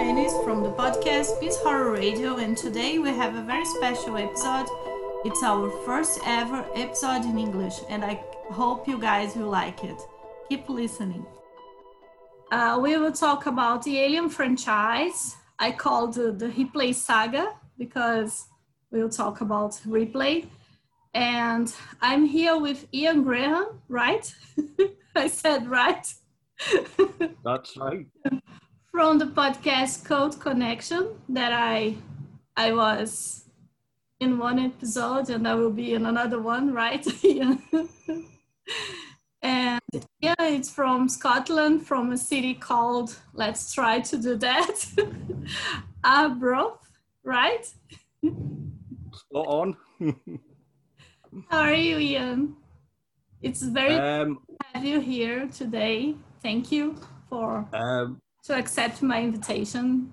From the podcast Peace Horror Radio, and today we have a very special episode. It's our first ever episode in English, and I hope you guys will like it. Keep listening. Uh, we will talk about the Alien franchise. I called the, the Ripley saga because we'll talk about Ripley. And I'm here with Ian Graham, right? I said right. That's right. From the podcast Code Connection that I I was in one episode and I will be in another one, right? and yeah, it's from Scotland, from a city called Let's try to do that. Arbroath, right? Spot on. How are you, Ian? It's very um, have you here today. Thank you for um, to accept my invitation.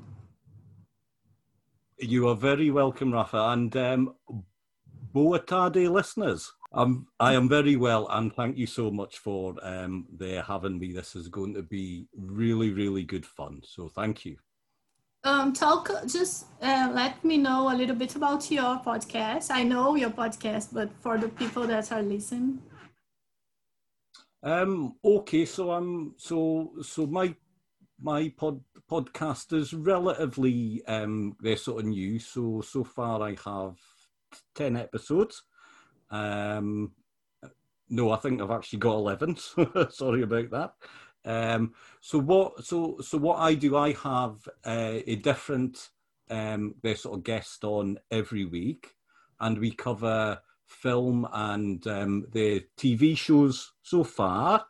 You are very welcome, Rafa, and um, boa tarde, listeners. I'm, I am very well, and thank you so much for um, there having me. This is going to be really, really good fun. So thank you. Um, talk, just uh, let me know a little bit about your podcast. I know your podcast, but for the people that are listening. Um, okay, so I'm so so my my pod podcast is relatively um they're sort of new. So so far I have ten episodes. Um, no, I think I've actually got eleven. Sorry about that. Um, so what so so what I do, I have uh, a different um, they sort of guest on every week, and we cover film and um, the TV shows so far.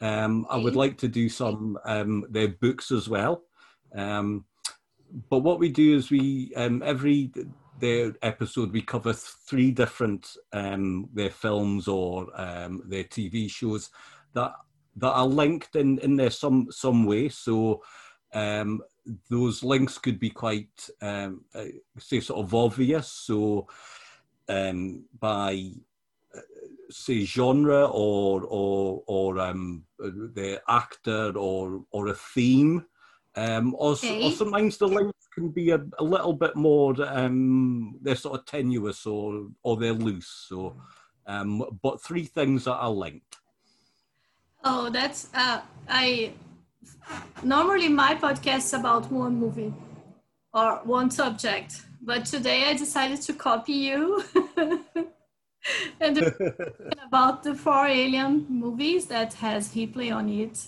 Um, I would like to do some um, their books as well. Um, but what we do is we um, every their episode we cover three different um, their films or um, their TV shows that that are linked in in there some some way. So um, those links could be quite um, uh, say sort of obvious. So um, by say genre or or or um, the actor or or a theme, um, or, okay. or sometimes the links can be a, a little bit more um, they're sort of tenuous or or they're loose. So, um, but three things that are linked. Oh, that's uh, I normally my podcast is about one movie or one subject but today I decided to copy you and about the four alien movies that has Ripley on it.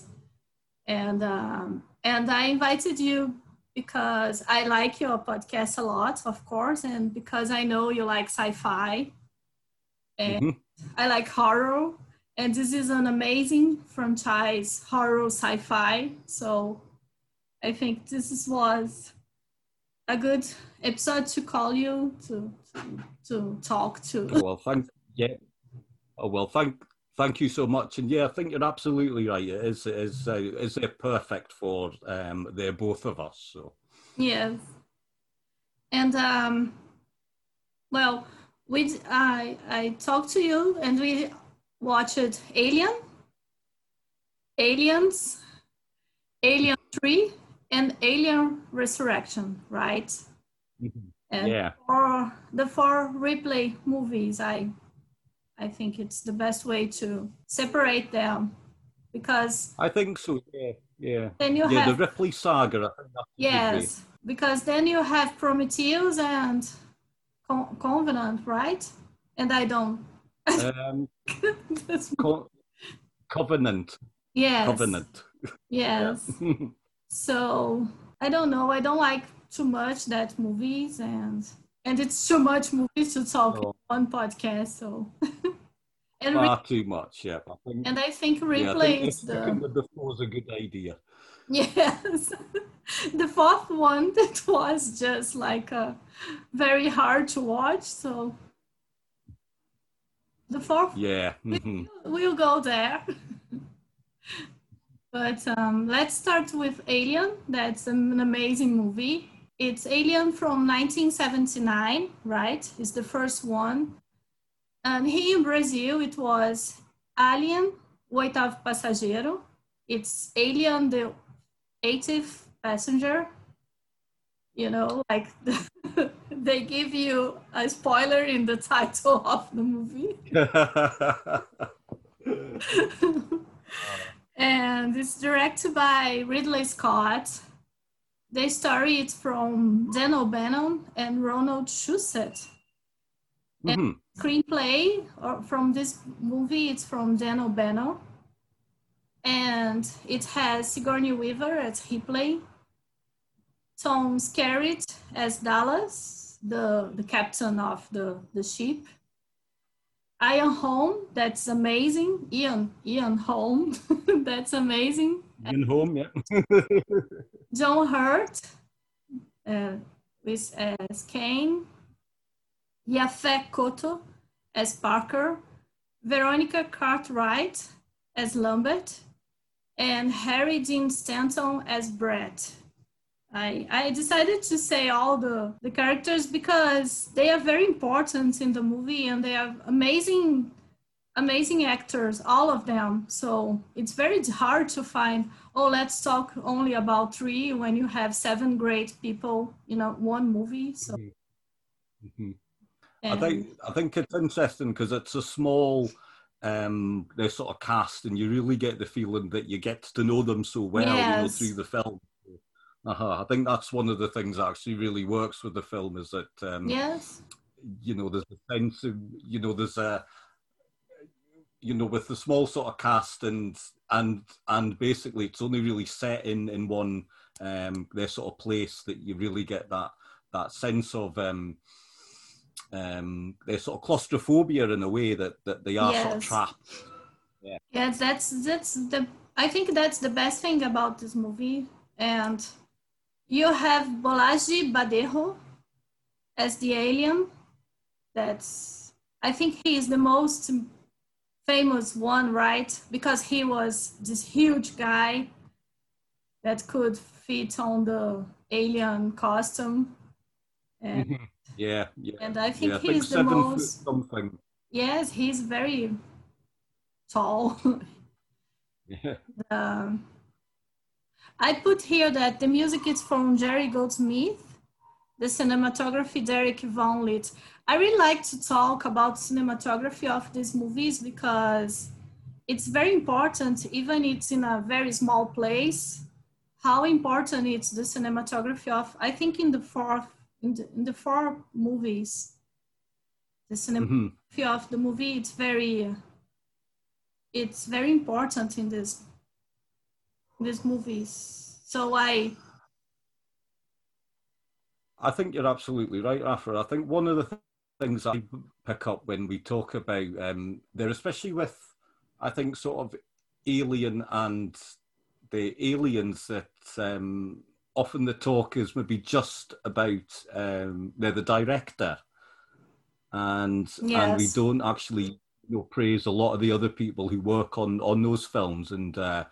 And um, and I invited you because I like your podcast a lot, of course, and because I know you like sci-fi and mm-hmm. I like horror. And this is an amazing franchise, horror sci-fi. So I think this was a good episode to call you to to, to talk to. Well, thank yeah. Oh well, thank thank you so much. And yeah, I think you're absolutely right. It is it is uh, is it perfect for um they're both of us. So yes, and um, well, we I I talked to you and we watched Alien, Aliens, Alien Three and Alien Resurrection, right? Mm-hmm. And yeah. For the four Ripley movies, I I think it's the best way to separate them because I think so. Yeah, yeah. Then you yeah, have the Ripley saga. yes, because then you have Prometheus and Co- Covenant, right? And I don't. Um, Co- Covenant. Yes. Covenant. Yes. So I don't know. I don't like too much that movies and and it's too much movies to talk oh. on podcast. So and far re- too much, yeah. I think, and I think Ripley yeah, is the the was a good idea. Yes, the fourth one that was just like uh, very hard to watch. So the fourth, yeah, mm-hmm. we'll, we'll go there. But um, let's start with Alien. That's an amazing movie. It's Alien from 1979, right? It's the first one. And here in Brazil, it was Alien, o oitavo passageiro. It's Alien, the 80th passenger. you know, like they give you a spoiler in the title of the movie. and it's directed by Ridley Scott. The story is from Dan O'Bannon and Ronald Shusett. And Mhm. screenplay or from this movie it's from Dan O'Bannon. And it has Sigourney Weaver as Ripley, Tom Skerritt as Dallas, the, the captain of the, the ship. Ian Holm, that's amazing. Ian, Ian Holm, that's amazing. Ian Holm, yeah. John Hurt uh, with as Kane, Yaphet Kotto as Parker, Veronica Cartwright as Lambert, and Harry Dean Stanton as Brett. I, I decided to say all the, the characters because they are very important in the movie and they are amazing amazing actors all of them. So it's very hard to find oh let's talk only about three when you have seven great people you know one movie so. Mhm. I think I think it's interesting because it's a small um their sort of cast and you really get the feeling that you get to know them so well you know through the film uh-huh. I think that's one of the things that actually really works with the film is that um, yes you know there's a sense of you know there's a you know with the small sort of cast and and and basically it's only really set in in one um their sort of place that you really get that that sense of um um their sort of claustrophobia in a way that that they are sort of Yes. trapped yes that's that's the i think that's the best thing about this movie and you have bolaji badejo as the alien. That's i think he is the most famous one right? Because he was this huge guy that could fit on the alien costume. And, yeah yeah. and i think yeah, I he's the most something. Yes he's very tall. Yeah. Um, I put here that the music is from Jerry Goldsmith, the cinematography Derek Vanlint. I really like to talk about cinematography of these movies because it's very important, even it's in a very small place, how important it's the cinematography of, I think in the fourth, in the, in the four movies, the cinematography Mhm. of the movie, it's very, it's very important in this these movies. So I I think you're absolutely right, Rafa. I think one of the th- things I pick up when we talk about um, there, especially with, I think, sort of alien and the aliens that um, often the talk is maybe just about um, they're the director, and and we don't actually you know praise a lot of the other people who work on on those films and uh,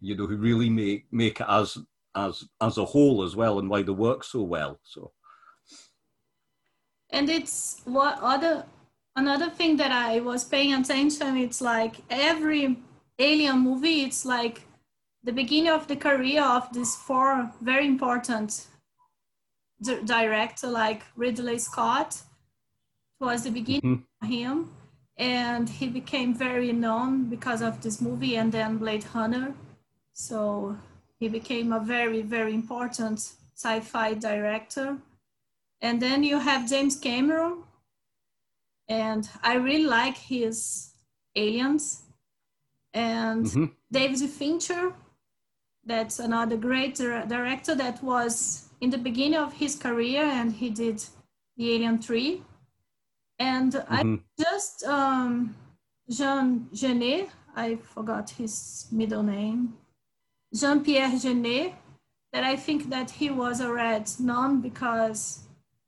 you know who really make make it as as as a whole as well and why they work so well. So. and it's what other another thing that I was paying attention. It's like every alien movie. It's like the beginning of the career of these four very important di- director like Ridley Scott. It was the beginning Mhm. him and he became very known because of this movie and then blade runner so he became a very very important sci-fi director. And then you have james cameron. And i really like his aliens. And Mhm. david fincher that's another great dir- director that was in the beginning of his career and he did the alien 3 and I Mhm. just um, Jean Jeunet, I forgot his middle name, Jean Pierre Jeunet, that I think that he was already known because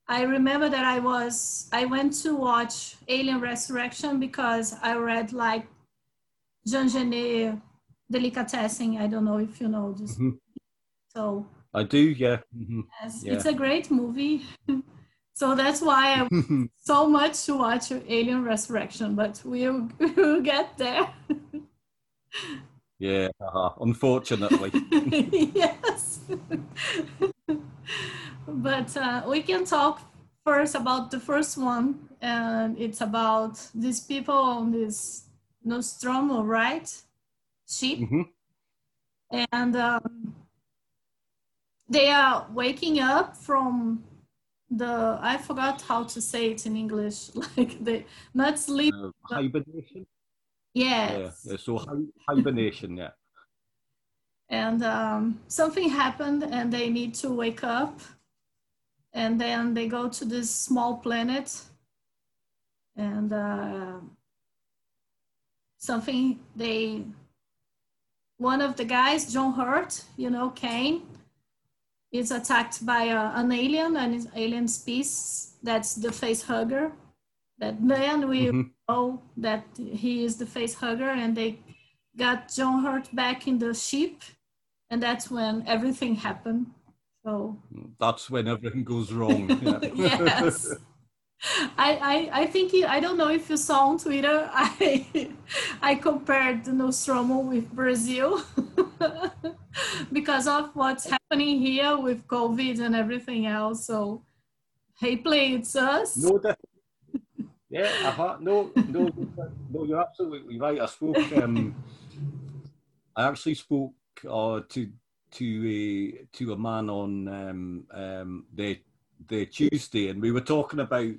I remember that I was I went to watch Alien Resurrection because I read like Jean Jeunet Delicatessen. I don't know if you know this. Mhm. So I do, yeah. Mhm. yes, Yeah. it's a great movie. so that's why I so much to watch Alien Resurrection, but we'll, we'll get there. Yeah, uh-huh. unfortunately. yes. but uh, we can talk first about the first one, and it's about these people on this Nostromo, right? Ship, hmm and um, they are waking up from the I forgot how to say it in English, like they not sleep. Uh, hibernation. Yes. Yeah. So hibernation. Yeah. and um, something happened and they need to wake up and then they go to this small planet and uh, something they one of the guys john hurt you know kane is attacked by a, an alien an alien species that's the face hugger that then we Mhm. know that he is the face hugger and they got john hurt back in the ship and that's when everything happened so That's when everything goes wrong. Yeah. yes I, I i think he, i don't know if you saw on twitter i i compared the nostromo with brazil because of what's happening here with covid and everything else so hey play it's us No, that, yeah, uh-huh. no, no, no, you're absolutely right. I spoke, um, I actually spoke uh, to to a to a man on um, um, the the Tuesday, and we were talking about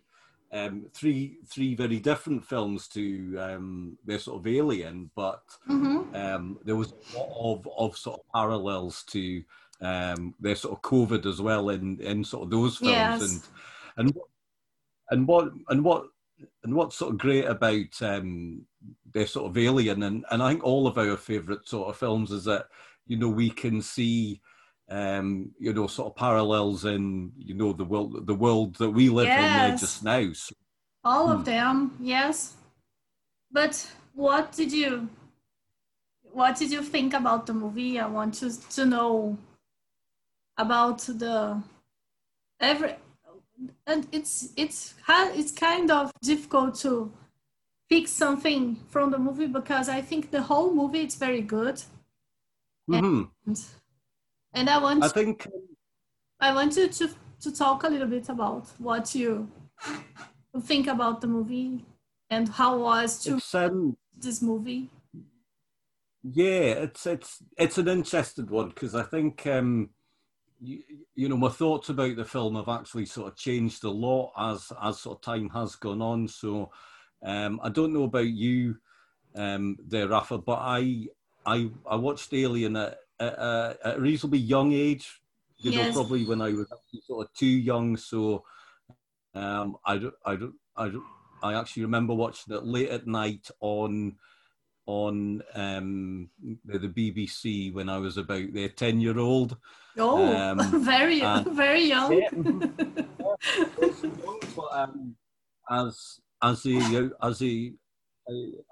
um, three three very different films to um, their sort of Alien, but hmm um, there was a lot of, of sort of parallels to um, their sort of COVID as well in, in sort of those films Yes. and and and what and what and what's sort of great about um, their sort of Alien and, and I think all of our favourite sort of films is that you know we can see um, you know sort of parallels in you know the world the world that we live in there just now. So, all Hmm. of them yes but what did you what did you think about the movie i want to to know about the every and it's it's it's kind of difficult to pick something from the movie because i think the whole movie is very good mhm. and i want I think. I want you to to talk a little bit about what you think about the movie and how was to um, this movie. Yeah, it's it's it's an interesting one because I think um, you, you know my thoughts about the film have actually sort of changed a lot as as sort of time has gone on. So um, I don't know about you um, there, Rafa, but I I I watched Alien at, at, a- at a reasonably young age. You Yes. know, probably when I was sort of too young. So um, I I don't I don't, I actually remember watching it late at night on on um, the, the BBC when I was about their ten year old. Oh, Um, very and- very young. but um, as as a as a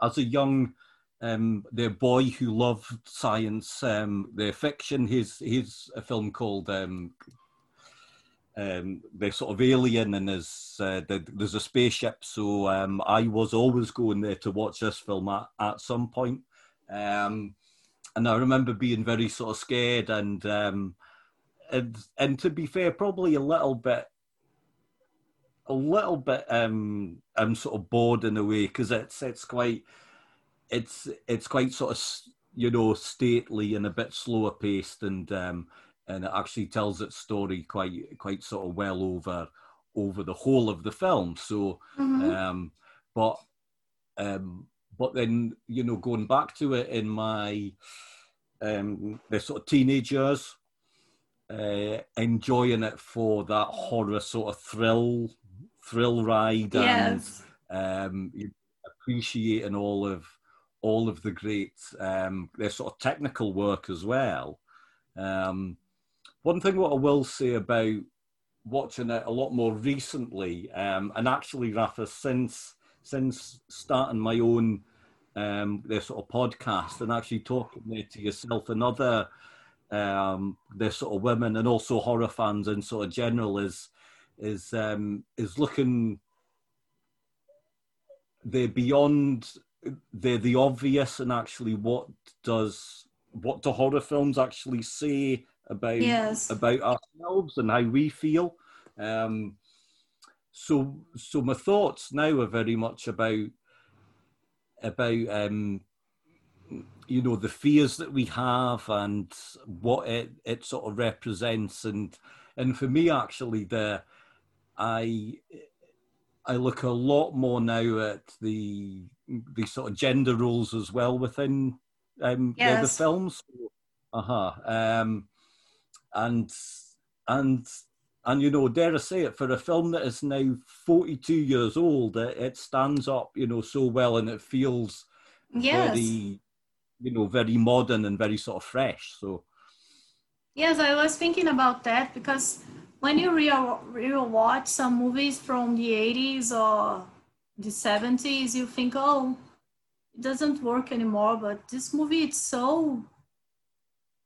as a young um, the boy who loved science, um, the fiction, his his a film called um, um, the sort of alien, and there's uh, the, there's a spaceship. So um, I was always going there to watch this film at, at some point. Um, and I remember being very sort of scared and um, and and to be fair, probably a little bit a little bit um I'm sort of bored in a way because it's it's quite it's it's quite sort of you know stately and a bit slower paced and um and it actually tells its story quite quite sort of well over over the whole of the film so Mhm. um but um but then you know going back to it in my um the sort of teenagers uh, enjoying it for that horror sort of thrill thrill ride Yes. and um, appreciating all of all of the great um, their sort of technical work as well. Um, one thing what I will say about watching it a lot more recently, um, and actually, Rafa, since since starting my own um, their sort of podcast and actually talking to yourself and other um, their sort of women and also horror fans and sort of general is is um, is looking they're beyond they're the obvious and actually what does what do horror films actually say about Yes. about ourselves and how we feel. Um, so so my thoughts now are very much about about um, you know the fears that we have and what it, it sort of represents and and for me actually the I I look a lot more now at the the sort of gender roles as well within um, the, the films. Uh huh. Um, and and and you know, dare I say it, for a film that is now forty two years old, it, it stands up, you know, so well, and it feels Yes. very, you know, very modern and very sort of fresh. So. Yes, I was thinking about that because when you real real watch some movies from the 80s or the 70s, you think, oh, it doesn't work anymore. But this movie, it's so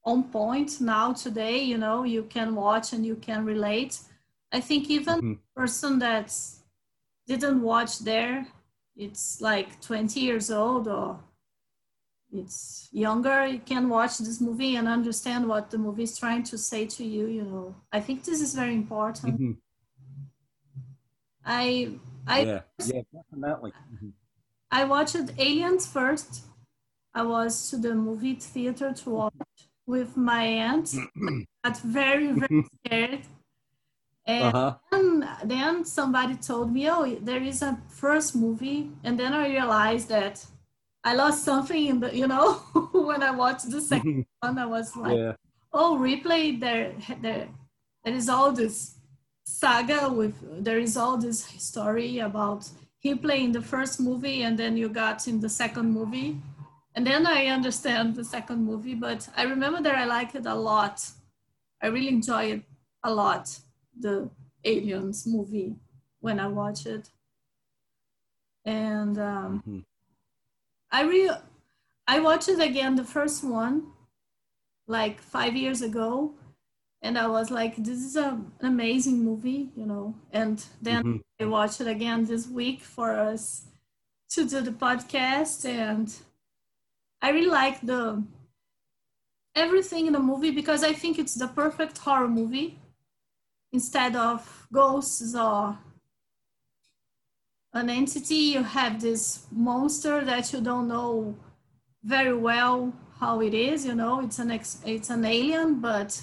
on point now today. You know, you can watch and you can relate. I think even Mhm. person that didn't watch there, it's like 20 years old or it's younger you can watch this movie and understand what the movie is trying to say to you you know i think this is very important Mhm. i i yeah, yeah, definitely. Mhm. i watched aliens first i was to the movie theater to watch with my aunt got very very scared and Uh-huh. then, then somebody told me oh there is a first movie and then i realized that i lost something in the you know when i watched the second one i was like yeah. oh Ripley there there there is all this saga with there is all this story about he playing the first movie and then you got in the second movie and then i understand the second movie but i remember that i liked it a lot i really enjoyed it a lot the aliens movie when i watched it and um, Mhm. i really i watched it again the first one like five years ago and i was like this is a, an amazing movie you know and then Mhm. i watched it again this week for us to do the podcast and i really like the everything in the movie because i think it's the perfect horror movie instead of ghosts or an entity. You have this monster that you don't know very well how it is you know? It's an ex- it's an alien but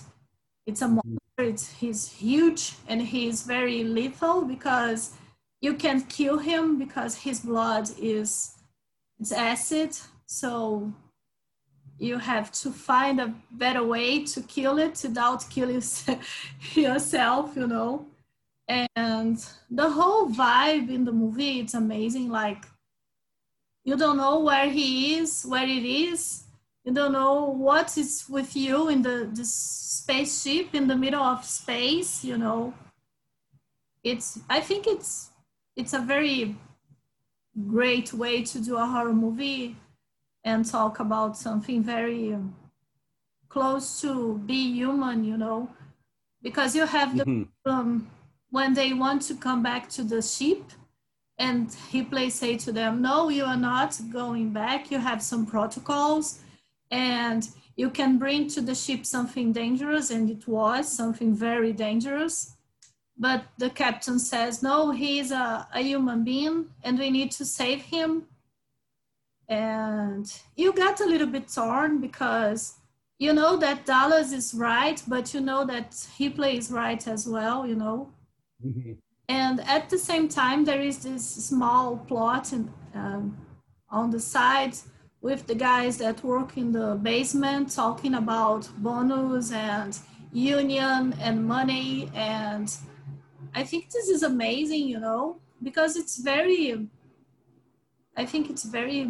it's a hmm. monster. It's he's huge and he's very lethal because you can kill him because his blood is it's acid so you have to find a better way to kill it without killing yourself you know? And the whole vibe in the movie it's amazing like you don't know where he is where it is. You don't know what is with you in the, the spaceship in the middle of space you know? It's i think it's it's a very great way to do a horror movie and talk about something very close to be human you know? Because you have the Mhm. um, when they want to come back to the ship and Ripley say to them no you are not going back. You have some protocols and you can bring to the ship something dangerous and it was something very dangerous. But the captain says no he's a, a human being and we need to save him and you got a little bit torn because you know that dallas is right but you know that Ripley is right as well you know Mhm. and at the same time there is this small plot in, um, on the side with the guys that work in the basement talking about bonus and union and money and i think this is amazing you know because it's very i think it's very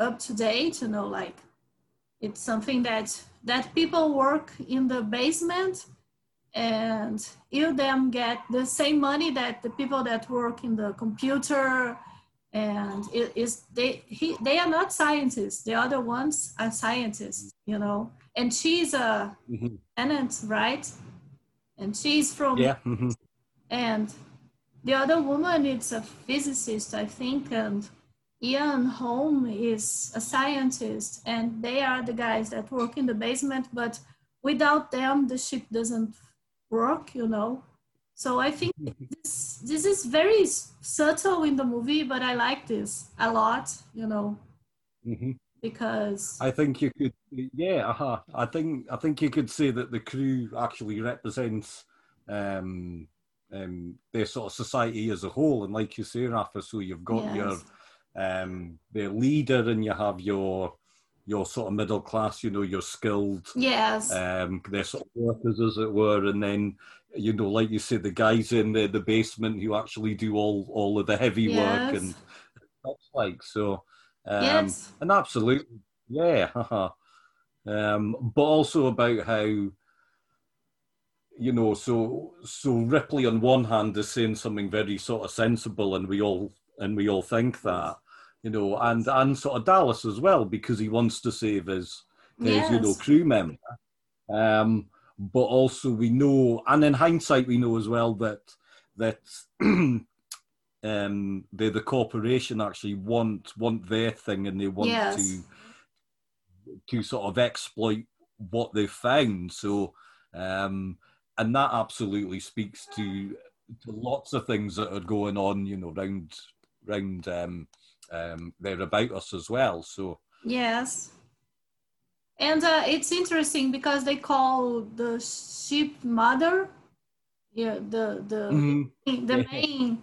up to date you know like it's something that that people work in the basement and you them get the same money that the people that work in the computer and it is they he, they are not scientists the other ones are scientists you know and she's a Mhm. tenant right and she's from Yeah. mhm. and the other woman is a physicist i think and ian holm is a scientist and they are the guys that work in the basement but without them the ship doesn't work you know? So i think this this is very subtle in the movie but i like this a lot you know? Hmm because I think you could, yeah, uh-huh. I think I think you could say that the crew actually represents um, um, their sort of society as a whole, and like you say, Rafa, so you've got Yes. your um, their leader, and you have your your sort of middle class, you know, your skilled, yes um, their sort of workers, as it were, and then you know, like you say, the guys in the, the basement who actually do all all of the heavy work and such like so. Um, yes and absolutely, yeah. um, but also about how, you know, so so Ripley on one hand is saying something very sort of sensible, and we all and we all think that, you know, and and sort of Dallas as well because he wants to save his his you know crew member. Um, but also we know, and in hindsight, we know as well that that um, the the corporation actually want want their thing, and they want Yes. to to sort of exploit what they've found. So, um, and that absolutely speaks to to lots of things that are going on, you know, round round um, um, there about us as well. So, Yes. And uh, it's interesting because they call the sheep mother. Yeah, the the Mhm. the main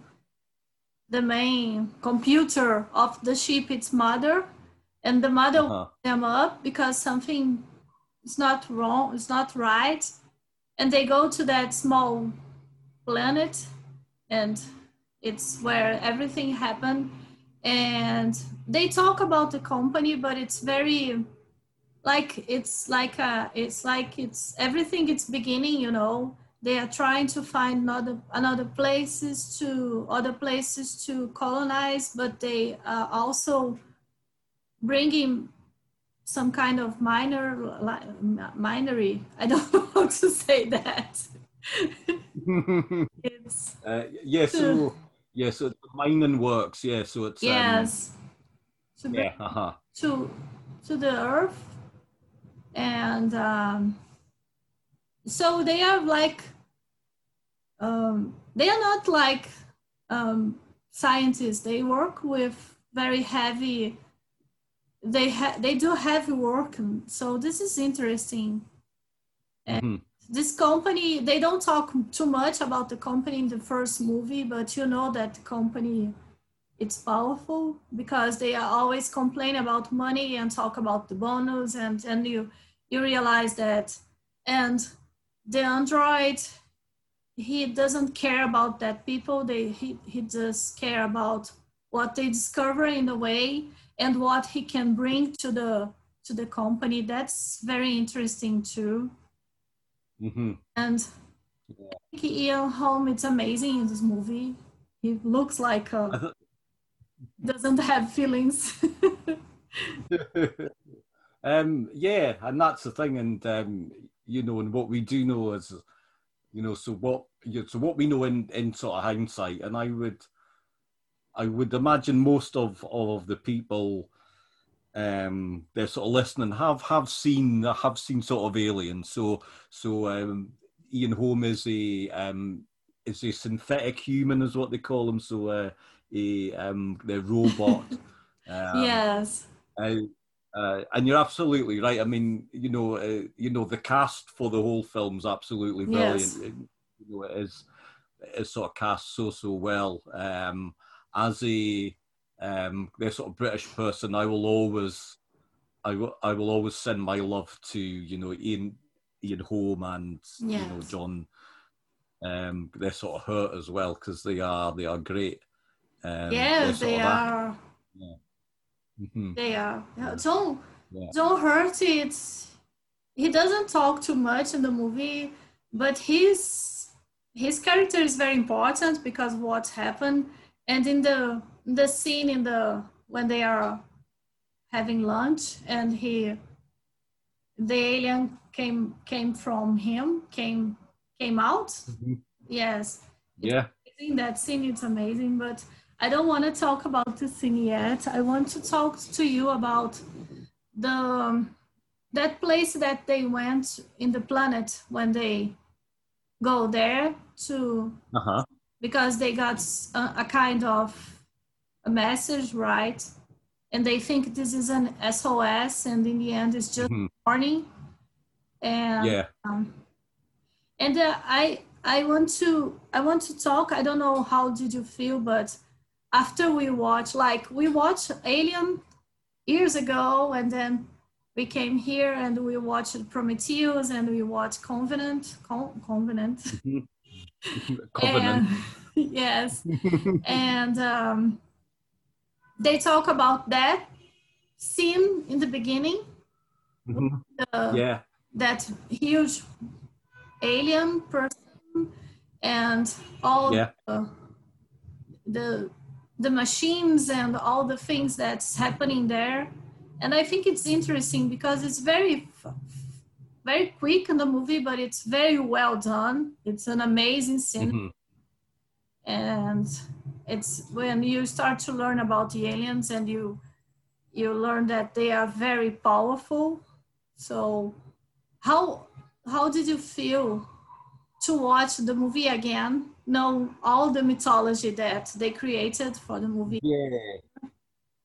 the main computer of the sheep it's mother, and the mother uh-huh. them up because something is not wrong, it's not right, and they go to that small planet, and it's where everything happened. And they talk about the company but it's very like it's like a, it's like it's everything it's beginning you know. They are trying to find another another places to other places to colonize but they are also bringing some kind of minor li- minery. I don't know how to say that. It's uh, yeah. So, yeah. So the mining works. Yeah. So it's um, yes to bring yeah. Uh-huh. to to the earth and um, so they are like um, they are not like um, scientists they work with very heavy they ha- they do heavy work and so this is interesting Mhm. This company they don't talk too much about the company in the first movie but you know that the company it's powerful because they are always complain about money and talk about the bonus and and you you realize that. And the android he doesn't care about that people. They he, he just care about what they discover in the way and what he can bring to the to the company. That's very interesting too Mhm. and I think Ian Holm, it's amazing in this movie. He looks like a, doesn't have feelings. um, yeah, and that's the thing, and um, you know, and what we do know is, you know, so what, you so what we know in in sort of hindsight, and I would, I would imagine most of of the people, um, they're sort of listening have have seen have seen sort of aliens. So so um, Ian Holm is a um is a synthetic human, is what they call him. So uh, a um the robot. Um, yes. uh, uh, and you're absolutely right. I mean, you know, uh, you know, the cast for the whole film's absolutely brilliant. Yes. It, you know, it is, it is sort of cast so so well. Um, as a um, the sort of British person, I will always, I will, I will always send my love to you know Ian, Ian Holm and you know John. Um, they're sort of hurt as well because they are they are great. Um, they're yes, sort they act- are. They are. Yeah, John Yeah. John Hurt, it's he doesn't talk too much in the movie, but his his character is very important because of what happened. And in the the scene in the when they are having lunch and he the alien came came from him came came out Mhm. yes Yeah. amazing. That scene it's amazing, but I don't want to talk about the scene yet. I want to talk to you about the um, that place that they went in the planet when they go there to Uh-huh. because they got a kind of a message right and they think this is an sos and in the end it's just Mhm. warning and Yeah. um, and uh, i i want to i want to talk i don't know how did you feel but after we watch like we watched alien years ago and then we came here and we watched prometheus and we watched covenant Con- covenant Covenant. and, yes and um, they talk about that scene in the beginning Mhm. the, Yeah. that huge alien person and all Yeah. the, the the machines and all the things that's happening there and i think it's interesting because it's very very quick in the movie but it's very well done it's an amazing scene Mhm. and it's when you start to learn about the aliens and you you learn that they are very powerful so how how did you feel to watch the movie again know all the mythology that they created for the movie Yeah,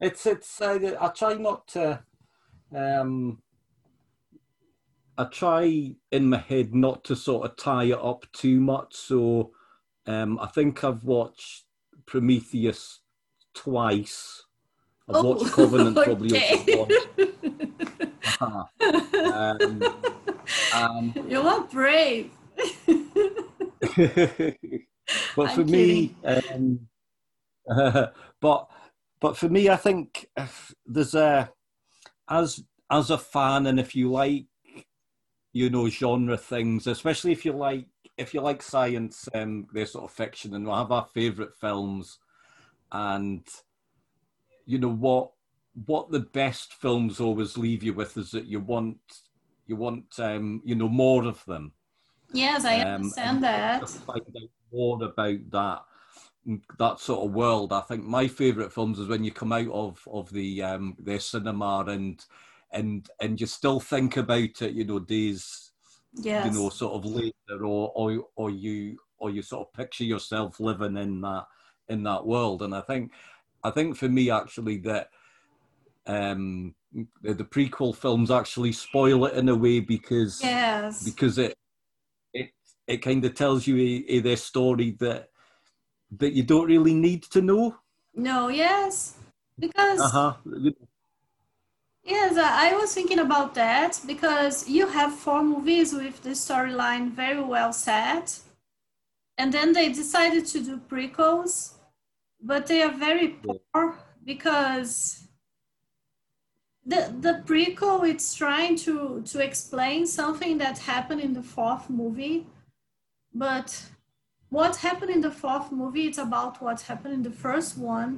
it's it's. I try not to. Um, I try in my head not to sort of tie it up too much. So, um, I think I've watched Prometheus twice. I've watched Covenant probably Oh, okay. also once. Uh-huh. um, um, you are brave but I'm for me, um, but but for me, I think if there's a as as a fan, and if you like, you know, genre things, especially if you like if you like science, um, their sort of fiction, and we'll have our favourite films, and you know what what the best films always leave you with is that you want you want um, you know more of them yes i um, understand that find out more about that that sort of world. I think my favourite films is when you come out of of the um, their cinema and and and you still think about it, you know, days yes you know, sort of later, or or or you or you sort of picture yourself living in that in that world. And I think I think for me actually that um the, the prequel films actually spoil it in a way because yes because it it it kind of tells you a, a their story that that you don't really need to know. no yes because Uh huh. Yes, I I was thinking about that because you have four movies with the storyline very well set, and then they decided to do prequels, but they are very poor because the the prequel it's trying to to explain something that happened in the fourth movie, but what happened in the fourth movie it's about what happened in the first one.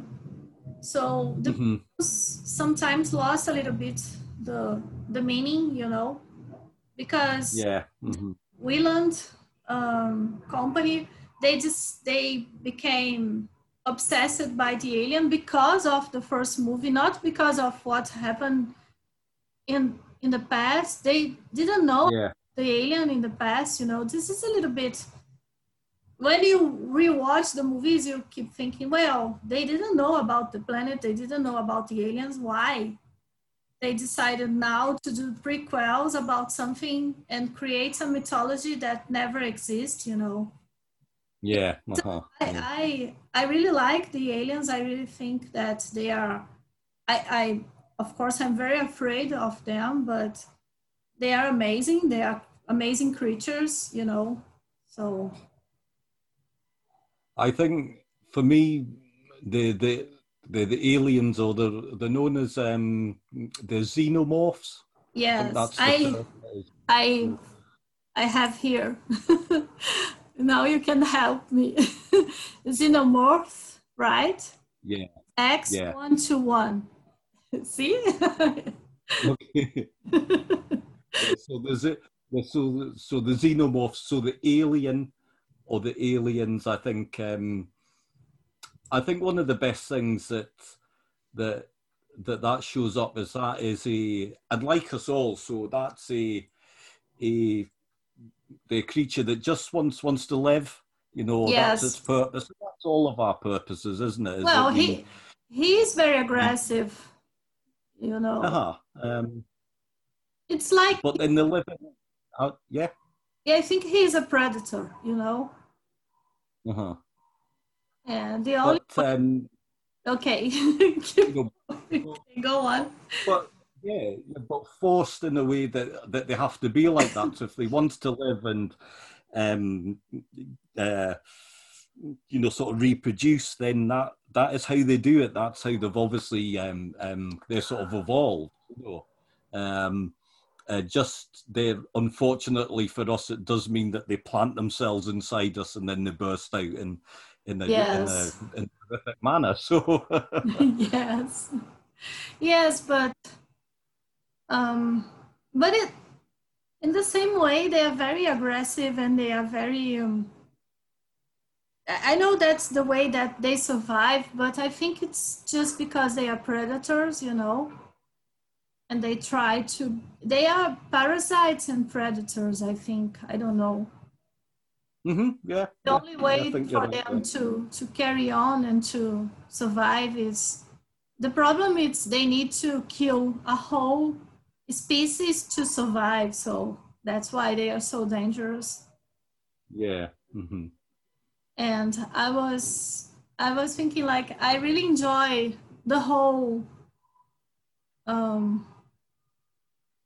So the hmm sometimes lost a little bit the the meaning, you know, because Yeah. hmm Weyland um, company they just they became obsessed by the alien because of the first movie, not because of what happened in in the past. They didn't know Yeah. the alien in the past. You know, this is a little bit. When you rewatch the movies, you keep thinking, well, they didn't know about the planet, they didn't know about the aliens. Why? They decided now to do prequels about something and create a mythology that never exists, you know. Yeah. Uh-huh. I, I I really like the aliens. I really think that they are. I I of course I'm very afraid of them, but they are amazing. They are amazing creatures, you know. So I think for me, the the the, the aliens or the they're known as um the xenomorphs. Yes, that's the I. I I have here. now you can help me. Xenomorph, right? Yeah. X Yeah. one to one. See? Okay. so there's it. So so the xenomorphs. So the alien or the aliens. I think. um I think one of the best things that that that that shows up is that is a and like us all, so that's a a the creature that just wants wants to live. You know, Yes. that's its purpose. That's all of our purposes, isn't it? Is well, that we- he he's very aggressive. You know, Uh-huh. Um, it's like but in the living, uh, yeah. yeah, I think he's a predator. You know, Uh-huh. and the only But um, okay, know, go on. but yeah, but forced in a way that that they have to be like that. so if they want to live and um, uh, you know, sort of reproduce, then that that is how they do it. That's how they've obviously um, um, they're sort of evolved. You know, um, uh, just they unfortunately for us, it does mean that they plant themselves inside us and then they burst out in in a, Yes. in a, in a horrific manner. So. yes yes but um but it in the same way they are very aggressive and they are very um I know that's the way that they survive, but I think it's just because they are predators, you know, and they try to. They are parasites and predators. I think. I don't know. hmm yeah. The yeah, only way think for you're right them to to carry on and to survive is the problem is they need to kill a whole species to survive. So that's why they are so dangerous. Yeah. hmm and i was i was thinking like i really enjoy the whole um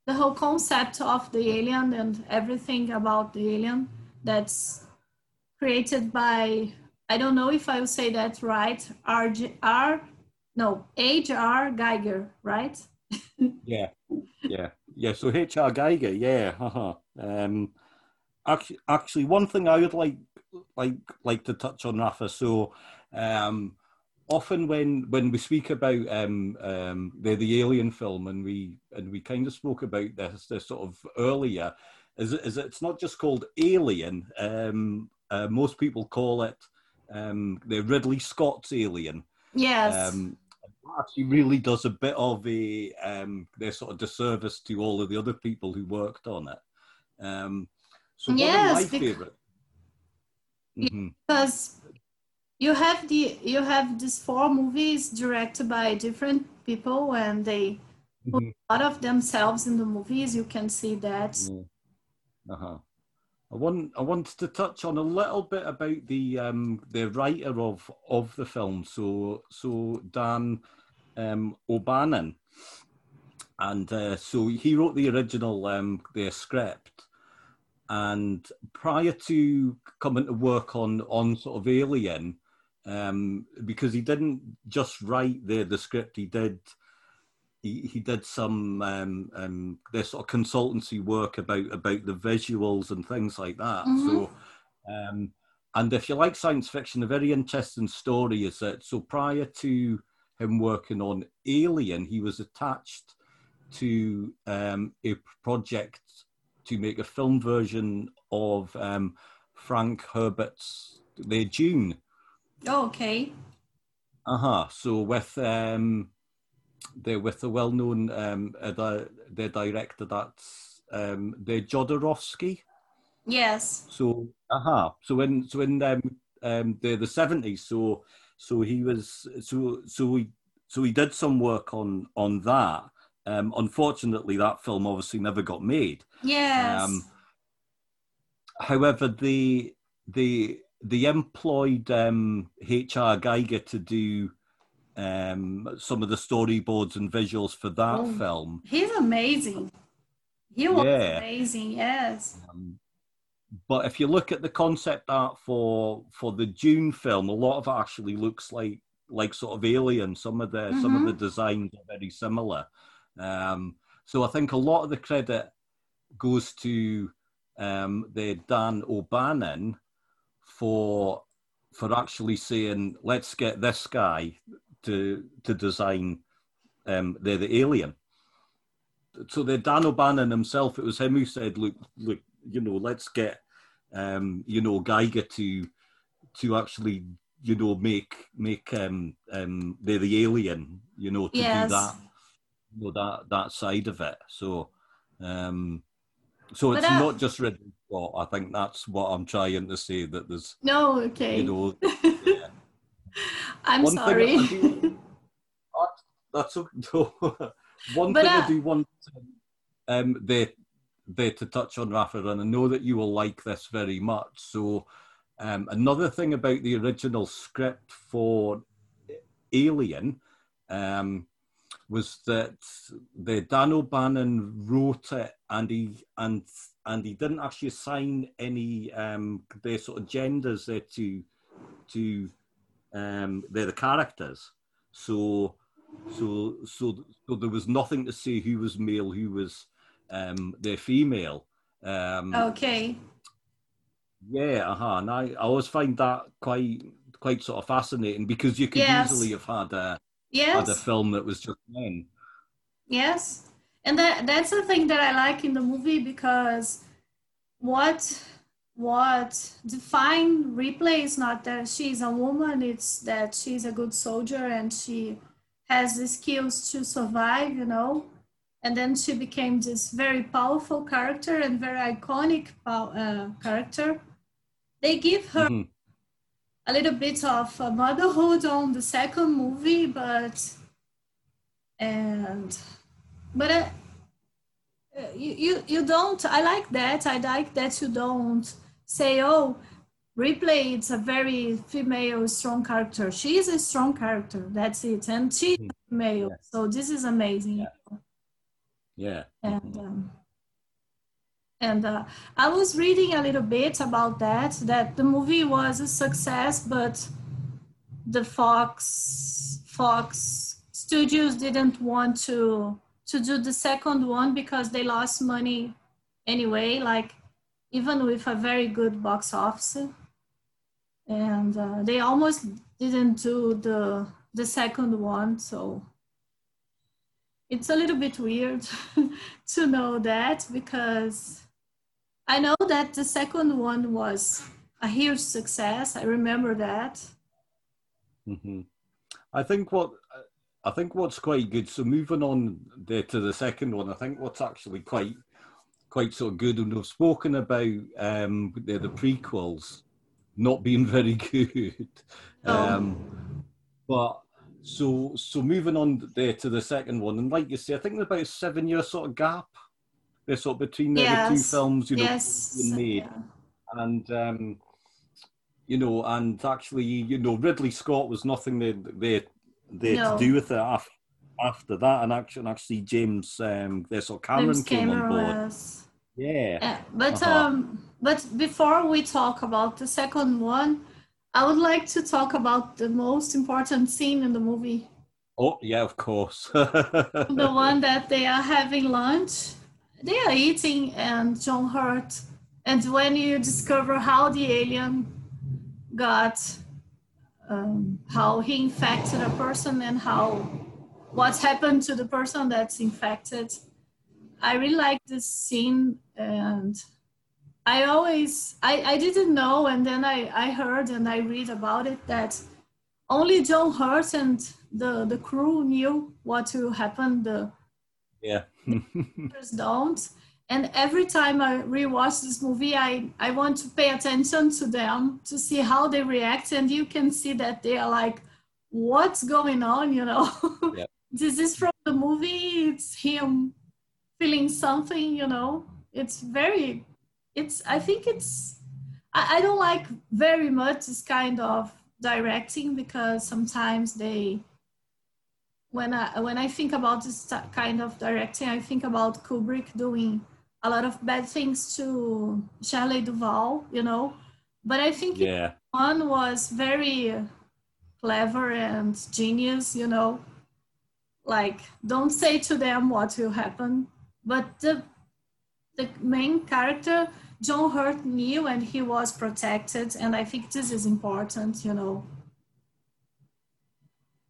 the whole concept of the alien and everything about the alien that's created by i don't know if i will say that right r r no hr giger right Yeah. Yeah. Yeah. So H.R. Giger, yeah. Uh-huh. Um, actually, actually, one thing I would like like like to touch on, Rafa. So, um, often when when we speak about um, um, the the Alien film, and we and we kind of spoke about this this sort of earlier, is is it's not just called Alien. Um, uh, most people call it um, the Ridley Scott's Alien. yes Um, actually really does a bit of a um, their sort of disservice to all of the other people who worked on it. Um, so one Yes, of my bec- favorite. Mhm. because you have the you have these four movies directed by different people and they put Mhm. a lot of themselves in the movies you can see that Yeah. Uh-huh. I want I wanted to touch on a little bit about the um, the writer of of the film. So so Dan um, O'Bannon, and uh, so he wrote the original um, the script, and prior to coming to work on on sort of Alien, um, because he didn't just write the the script, he did he, he did some um, um, this sort of consultancy work about about the visuals and things like that. Mhm. So, um, and if you like science fiction, a very interesting story is that so prior to him working on Alien, he was attached to um, a project to make a film version of um, Frank Herbert's The Dune. Oh, okay Uh huh. So with um, the with the well known um, uh, the the director that's um, the Jodorowsky. yes So uh huh. So in so in um, um, the the seventies. So so he was so so he so he did some work on on that. Um, unfortunately, that film obviously never got made. yes Um, however, the the the employed um, HR Giger to do um, some of the storyboards and visuals for that Oh. film. he's amazing he was Yeah. amazing yes Um, but if you look at the concept art for for the Dune film, a lot of it actually looks like like sort of alien. Some of the some of the designs are very similar. Um, so I think a lot of the credit goes to um, the Dan O'Bannon for for actually saying let's get this guy to to design um, the the alien. So the Dan O'Bannon himself, it was him who said, "Look, look, you know, let's get um, you know Giger to to actually you know make make um, um, the the alien you know, to Yes. do that, you know, that that side of it. So, um, so it's uh, not just Ridley Scott. I think that's what I'm trying to say. That there's, No, okay. you know, I'm one sorry. I do, that's okay. one But, thing uh, I do want um, there, there to touch on, Rafa, and I know that you will like this very much. So, um, another thing about the original script for Alien um, was that the Dan O'Bannon wrote it, and he and and he didn't actually assign any um, their sort of genders there to to um, they're the characters. So so so so there was nothing to say who was male, who was um, their female. Um, okay. yeah, uh-huh. and I, I always find that quite quite sort of fascinating because you could Yes. easily have had a Yes. had a film that was just men. Yes, and that that's the thing that I like in the movie because what what define Ripley is not that she's a woman; it's that she's a good soldier and she has the skills to survive. You know, and then she became this very powerful character and very iconic uh, character. They give her Mhm. A little bit of motherhood on the second movie, but and but uh, uh, you, you you don't. I like that. I like that you don't say, "Oh, Ripley it's a very female strong character." She is a strong character. That's it, and she's Mhm. female. Yeah. So this is amazing. Yeah. Yeah. And um, and uh, I was reading a little bit about that. That the movie was a success, but the Fox Fox Studios didn't want to to do the second one because they lost money anyway. Like even with a very good box office, and uh, they almost didn't do the the second one. So it's a little bit weird to know that because I know that the second one was a huge success. I remember that. hmm I think what I think what's quite good. So moving on there to the second one, I think what's actually quite quite sort of good, and we've spoken about um, the, the prequels not being very good. Oh. Um, but so so moving on there to the second one, and like you say, I think there's about a seven year sort of gap. There sort of between the, the two films, you know, yes. made. yeah. and um, you know, and actually, you know, Ridley Scott was nothing there there, there No. to do with it after, after that, and actually, actually James, um, there's sort of Cameron James came on board. was- Yeah, Yeah, but Uh-huh. um, but before we talk about the second one, I would like to talk about the most important scene in the movie. oh yeah, of course. the one that they are having lunch. They are eating, and John Hurt. And when you discover how the alien got, um, how he infected a person, and how what happened to the person that's infected, I really like this scene. And I always, I, I didn't know, and then I, I heard and I read about it that only John Hurt and the, the crew knew what will happen. The yeah, others don't. And every time I rewatch this movie, I, I want to pay attention to them to see how they react. And you can see that they are like, what's going on? You know, Yeah. this is from the movie. It's him feeling something, you know, it's very, it's, I think it's, I, I don't like very much this kind of directing because sometimes they, when I when I think about this kind of directing, I think about Kubrick doing a lot of bad things to Shelley Duvall, you know. But I think yeah, one was very clever and genius, you know. Like, don't say to them what will happen. But the the main character, John Hurt knew and he was protected, and I think this is important, you know.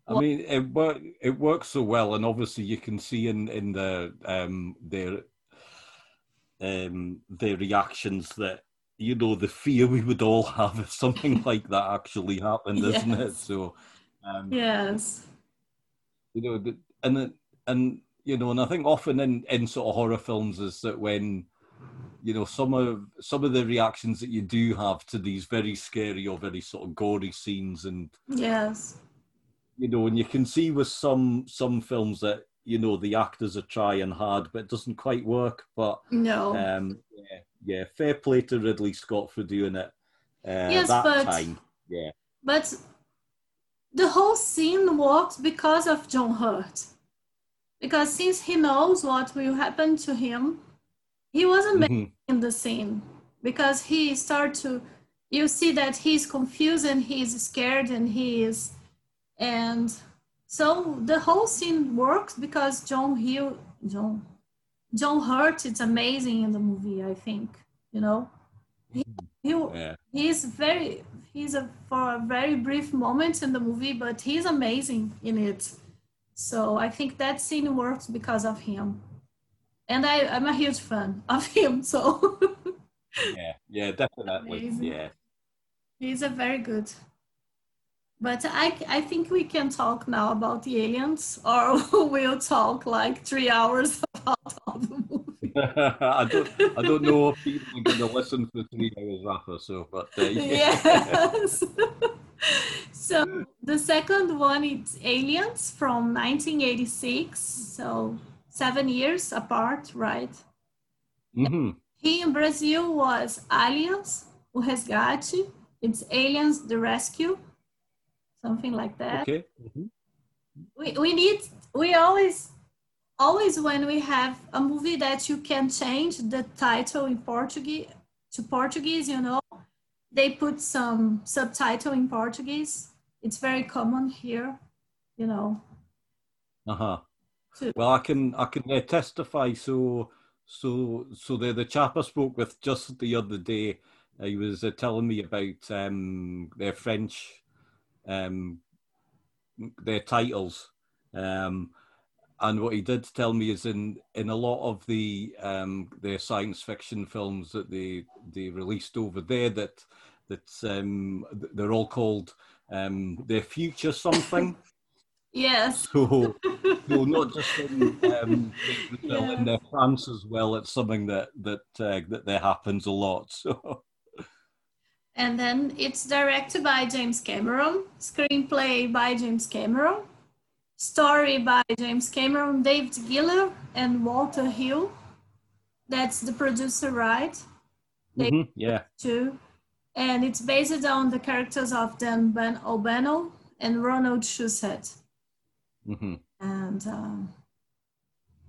I mean, it work, it works so well, and obviously you can see in in the um their um their reactions that you know the fear we would all have if something like that actually happened, isn't it? So, um, Yes. You know, and and you know, and I think often in in sort of horror films is that when you know some of some of the reactions that you do have to these very scary or very sort of gory scenes and yes you know and you can see with some some films that you know the actors are trying hard but it doesn't quite work but no. um yeah yeah fair play to ridley scott for doing it uh, yes, that but, time yeah. but the whole scene works because of john hurt. Because since he knows what will happen to him he wasn't mm-hmm. in the scene. Because he started to you see that he's confused and he's scared and he is and so the whole scene works because john hill john john hurt it's amazing in the movie i think you know he, he yeah. he's very he's a for a very brief moment in the movie but he's amazing in it so i think that scene works because of him and I, I'm a huge fan of him. So yeah, yeah, definitely, Amazing. yeah. He's a very good. But I, I think we can talk now about the aliens, or we'll talk like three hours about all the movie. I don't, I don't know if people are going to listen for three hours after. So, but uh, yeah. yes. so the second one is Aliens from 1986. So seven years apart, right? Mm-hmm. Here in Brazil was Aliens, o Resgate. It's Aliens, the Rescue, something like that. Okay. Mm-hmm. We, we need, we always, always when we have a movie that you can change the title in Portuguese to Portuguese, you know, they put some subtitle in Portuguese. It's very common here, you know. Uh huh. Well, I can I can uh, testify. So so so the the chap I spoke with just the other day, uh, he was uh, telling me about um, their French, um, their titles. Um, and what he did tell me is in in a lot of the um, their science fiction films that they they released over there that that um, they're all called um, their future something. Yes. So, so not just in, um, yeah. in their France as well. It's something that that uh, that there happens a lot. So. And then it's directed by James Cameron, screenplay by James Cameron, story by James Cameron, David Giler, and Walter Hill. That's the producer, right? Mm-hmm, yeah. Too. And it's based on the characters of Dan Ben O'Bannon and Ronald Shusett. Mm-hmm. And um,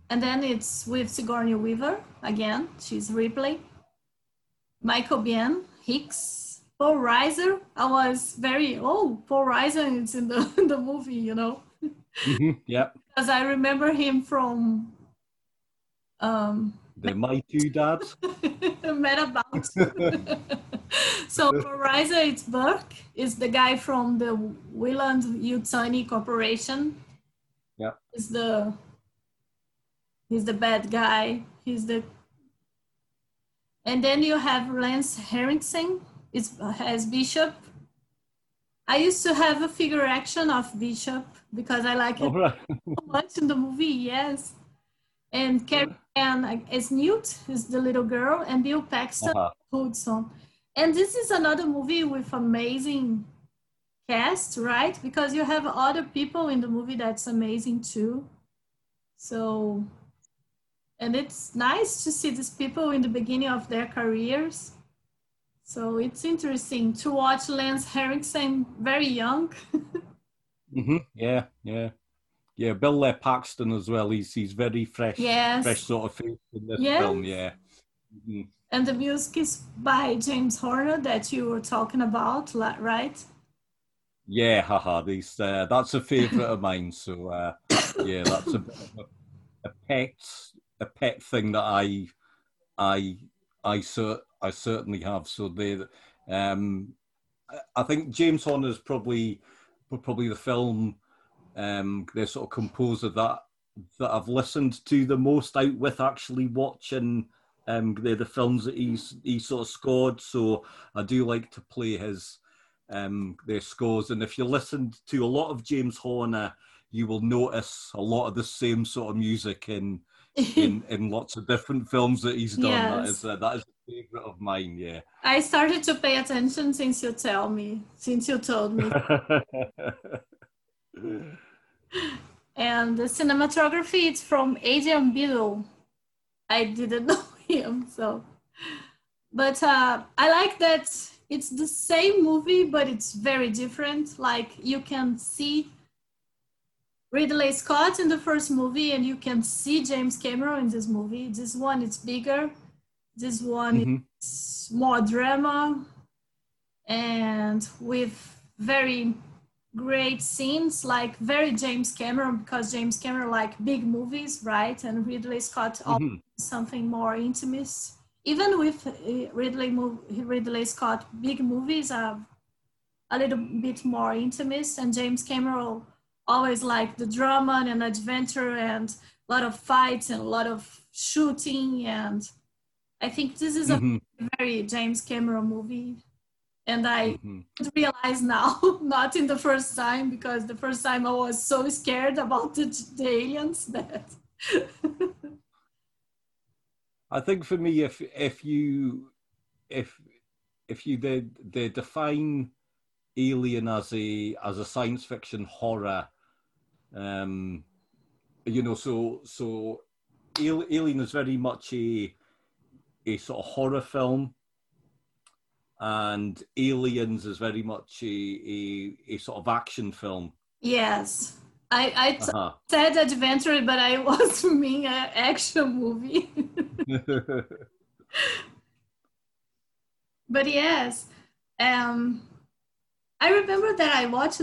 and then it's with Sigourney Weaver again. She's Ripley. Michael Biehn, Hicks, Paul Reiser. I was very oh Paul Reiser is in the in the movie, you know. Mm-hmm. Yeah. because I remember him from um, the My Two Dads. Metabout. so for Reiser, it's Burke. Is the guy from the Weyland Yutani Corporation yeah. He's the he's the bad guy. He's the and then you have Lance Henriksen is as Bishop. I used to have a figure action of Bishop because I like it oh, right. so much in the movie. Yes, and Carrie Henn as Newt is the little girl, and Bill Paxton uh-huh. Hudson. And this is another movie with amazing cast, right? Because you have other people in the movie that's amazing too. So, and it's nice to see these people in the beginning of their careers. So it's interesting to watch Lance Henriksen very young. mm-hmm. Yeah, yeah. Yeah, Bill uh, Paxton as well. He's he's very fresh, yes. fresh sort of face in this yes. film. Yeah. Mm-hmm. And the music is by James Horner that you were talking about, right? Yeah, haha. These uh, that's a favourite of mine. So uh, yeah, that's a, a, a pet a pet thing that I I I cer- I certainly have. So they, um, I think James Horner is probably probably the film um, the sort of composer that that I've listened to the most out with actually watching um, the, the films that he's he sort of scored. So I do like to play his um, their scores. And if you listened to a lot of James Horner, you will notice a lot of the same sort of music in in, in lots of different films that he's done. Yes. That is uh, that is favorite of mine. Yeah. I started to pay attention since you tell me, since you told me. and the cinematography it's from Adrian Biddle. I didn't know him, so. But uh, I like that it's the same movie, but it's very different. Like you can see Ridley Scott in the first movie, and you can see James Cameron in this movie. This one, it's bigger. This one mm-hmm. is more drama, and with very great scenes, like very James Cameron, because James Cameron like big movies, right? And Ridley Scott mm-hmm. something more intimate. Even with uh, Ridley Ridley Scott, big movies are a little bit more intimate, and James Cameron always like the drama and adventure and a lot of fights and a lot of shooting and I think this is a mm-hmm. very James Cameron movie and I mm-hmm. realize now, not in the first time, because the first time I was so scared about the, the aliens that. I think for me, if if you if if you did they define Alien as a as a science fiction horror um, you know, so so Alien is very much a a sort of horror film, and Aliens is very much a a, a sort of action film. Yes. I, I t- uh-huh. said adventure, but I was meaning an action movie. but yes, um, I remember that I watched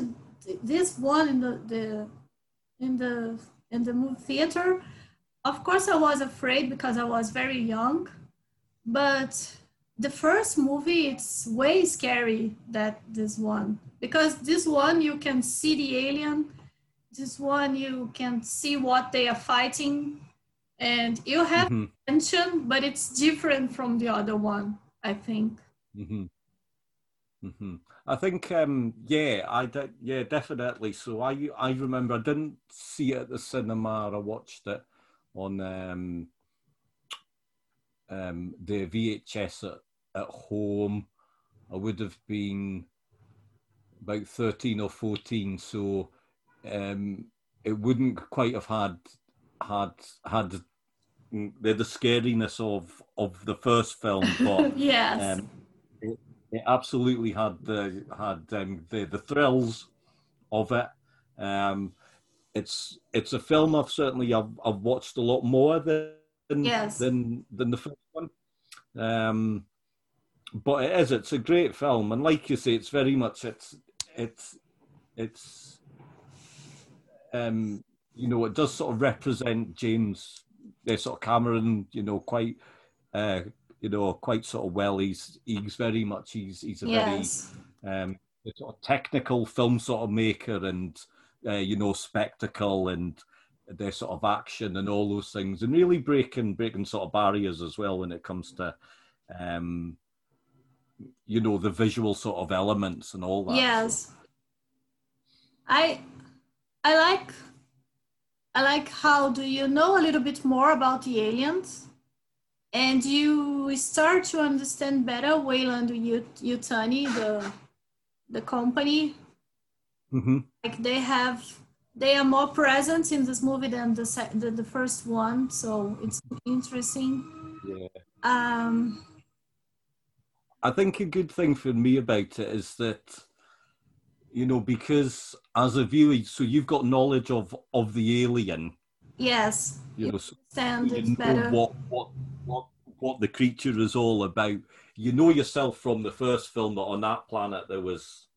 this one in the, the in the in the movie theater. Of course, I was afraid because I was very young, but the first movie it's way scary that this one because this one you can see the alien this one you can see what they are fighting and you have mm-hmm. tension but it's different from the other one i think mm-hmm. Mm-hmm. I think, um, yeah, I did, yeah, definitely. So I, I remember I didn't see it at the cinema. I watched it on um, um, the VHS at, at home. I would have been about thirteen or fourteen, so um, it wouldn't quite have had had had the, the scariness of of the first film, but yes. Um, it absolutely had the had um, the the thrills of it. Um, it's it's a film I've certainly I've, I've watched a lot more than yes. than than the first one. Um, but it is it's a great film, and like you say, it's very much it's it's it's um, you know it does sort of represent James, uh, sort of Cameron, you know, quite uh, you know, quite sort of well. He's he's very much he's he's a yes. very um, sort of technical film sort of maker and uh, you know spectacle and their sort of action and all those things and really breaking breaking sort of barriers as well when it comes to um you know the visual sort of elements and all that yes so. i i like i like how do you know a little bit more about the aliens and you start to understand better Weyland Yutani, the the company. Mm-hmm. Like they have, they are more present in this movie than the the, the first one, so it's interesting. Yeah. Um, I think a good thing for me about it is that you know because as a viewer, so you've got knowledge of of the alien. Yes. You, you know, so you know better. what what what what the creature is all about. You know yourself from the first film that on that planet there was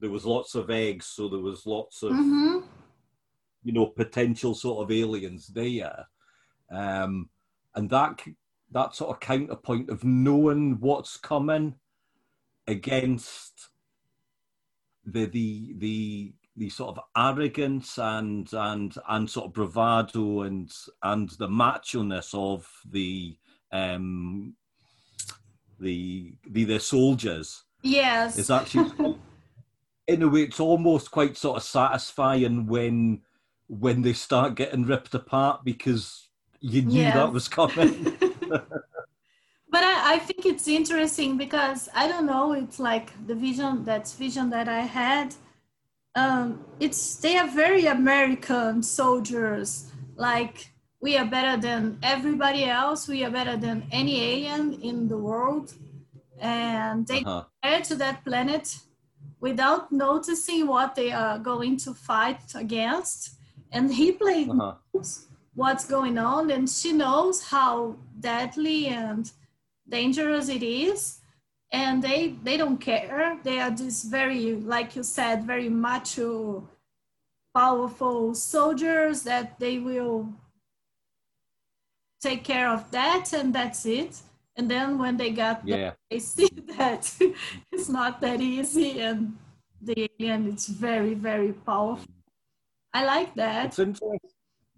there was lots of eggs, so there was lots of mm-hmm. You know potential sort of aliens there, um, and that that sort of counterpoint of knowing what's coming against the the the the sort of arrogance and and and sort of bravado and and the macho-ness of the um, the the the soldiers. Yes, it's actually in a way it's almost quite sort of satisfying when when they start getting ripped apart because you knew Yeah. that was coming. but I, I think it's interesting because I don't know, it's like the vision that's vision that I had. Um, it's they are very American soldiers. Like we are better than everybody else. We are better than any alien in the world, and they Uh-huh. air to that planet without noticing what they are going to fight against. And he played Uh-huh. what's going on and she knows how deadly and dangerous it is. And they they don't care. They are just very like you said very macho powerful soldiers that they will take care of that and that's it. And then when they got there, they see that it's not that easy and the alien is very very powerful i like that It's interesting.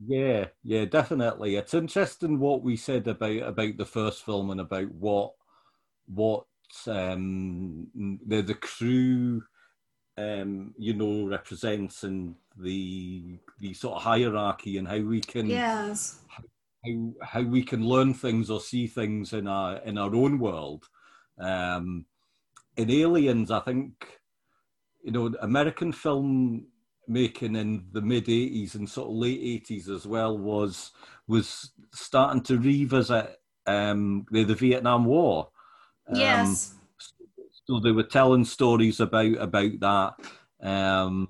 Yeah, yeah, definitely. It's interesting what we said about about the first film and about what what um the the crew um you know represents and the the sort of hierarchy and how we can yes how how we can learn things or see things in our in our own world. Um, in Aliens, I think you know American film making in the mid '80s and sort of late '80s as well was was starting to revisit um, the, the Vietnam War. Um, yes so they were telling stories about about that. Um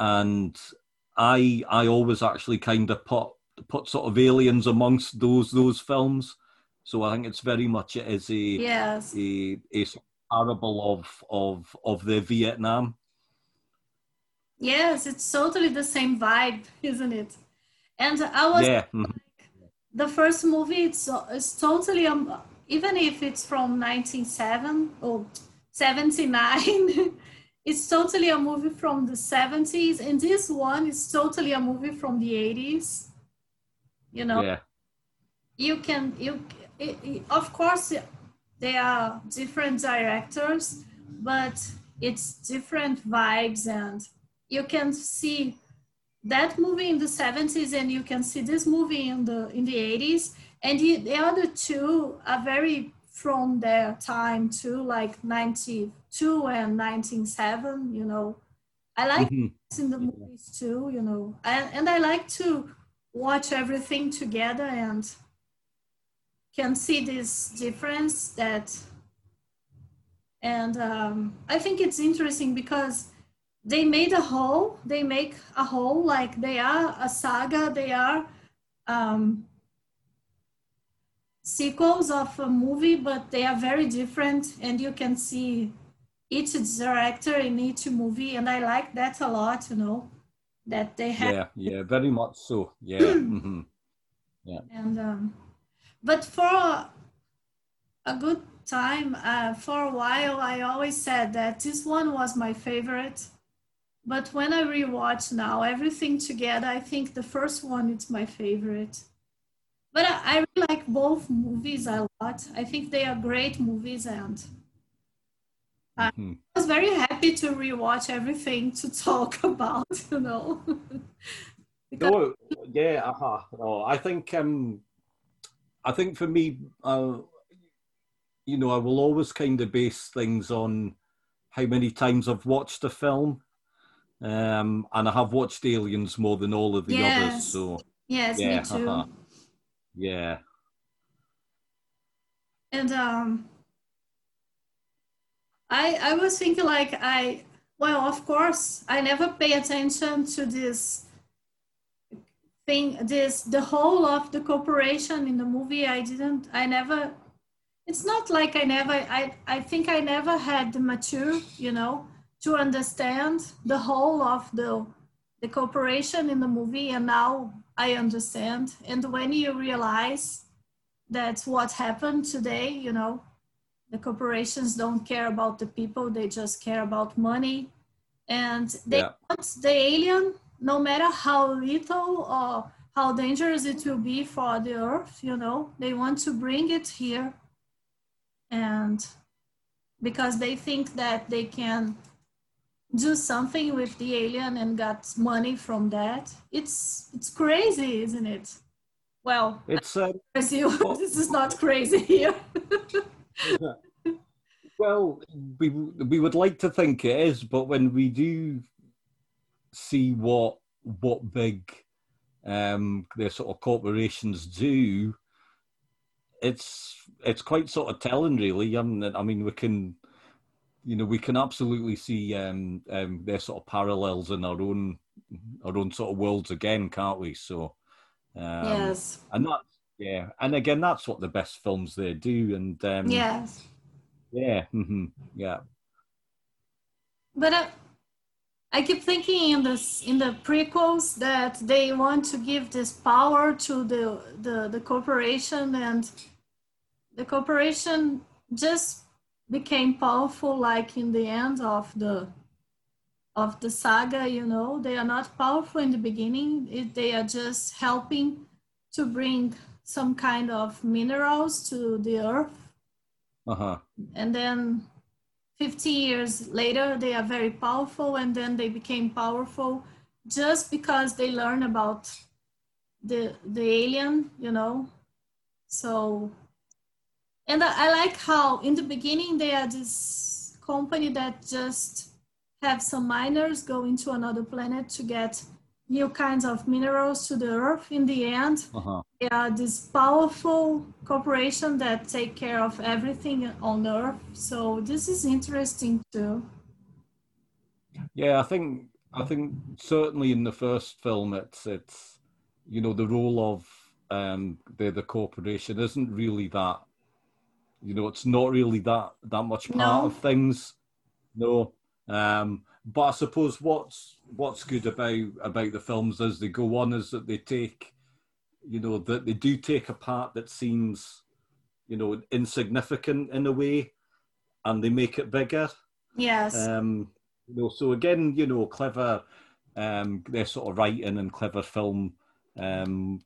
and i i always actually kind of put put sort of aliens amongst those those films. So i think it's very much it is a yes. a, a parable of of of the vietnam Yes, it's totally the same vibe, isn't it? And I was yeah mhm. the first movie. It's it's totally um, even if it's from 1907 or 79, it's totally a movie from the 70s, and this one is totally a movie from the 80s. You know, yeah you can you it, it- of course they are different directors but it's different vibes and you can see that movie in the 70s and you can see this movie in the in the 80s and the, the other two are very from their time too like 92 and 197 you know. I like Mhm. in the movies too you know. And, and i like to watch everything together and can see this difference that and um, i think it's interesting because they made a whole they make a whole like they are a saga they are um, sequels of a movie but they are very different and you can see each director in each movie and i like that a lot you know that they have yeah yeah very much so. Yeah mhm. and um, but for a, a good time uh, for a while i always said that this one was my favorite but when i rewatch now everything together i think the first one is my favorite. But i, I really like both movies a lot. I think they are great movies and i was very happy to rewatch everything to talk about you know. No, yeah, uh-huh. No, I think um, I think for me, uh, you know, I will always kind of base things on how many times I've watched a film, um, and I have watched Aliens more than all of the others. So yes yeah, me too uh-huh. yeah, And um, I I was thinking like I well of course I never pay attention to this thing this the whole of the corporation in the movie I didn't I never it's not like I never I I think I never had the mature you know to understand the whole of the the corporation in the movie and now I understand. And when you realize that what happened today you know the corporations don't care about the people they just care about money. And they yeah, want the alien no matter how little or how dangerous it will be for the earth you know they want to bring it here. And because they think that they can do something with the alien and got money from that. It's it's crazy, isn't it? Well, it's uh, Brazil. this is not crazy here. well, we we would like to think it is, but when we do see what what big um, the sort of corporations do, it's it's quite sort of telling, really. I mean, I mean, we can, you know, we can absolutely see um, um, their sort of parallels in our own our own sort of worlds again, can't we? So, um, yes, and that's yeah, and again, that's what the best films they do, and um, yes, yeah, mm-hmm, yeah. But uh, I keep thinking in this in the prequels that they want to give this power to the the, the corporation and the corporation just became powerful like in the end of the of the saga you know? They are not powerful in the beginning. It, they are just helping to bring some kind of minerals to the earth. Uh-huh. and then 50 years later they are very powerful and then they became powerful just because they learn about the the alien you know? So and I, like how in the beginning they are this company that just have some miners going to another planet to get new kinds of minerals to the earth in the end. Uh-huh. they are this powerful corporation that take care of everything on earth. So this is interesting too. Yeah i think i think certainly in the first film it's it's you know the role of um the the corporation isn't really that you know it's not really that that much part no. of things no um but I suppose what's what's good about about the films as they go on is that they take, you know, that they do take a part that seems, you know, insignificant in a way, and they make it bigger. Yes. Um, you know, so again, you know, clever, um, they're sort of writing and clever film, um,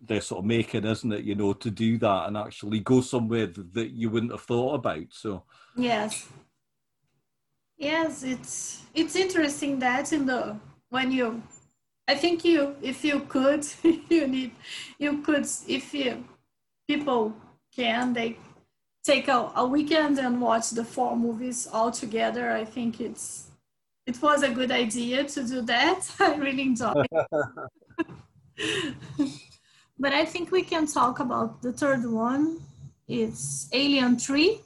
they're sort of making, isn't it? You know, to do that and actually go somewhere that you wouldn't have thought about. So. Yes. Yes, it's it's interesting that in the when you I think you if you could you need you could if you people can they take a, a weekend and watch the four movies all together. I think it's it was a good idea to do that. I really enjoyed it. but I think we can talk about the third one. It's Alien 3.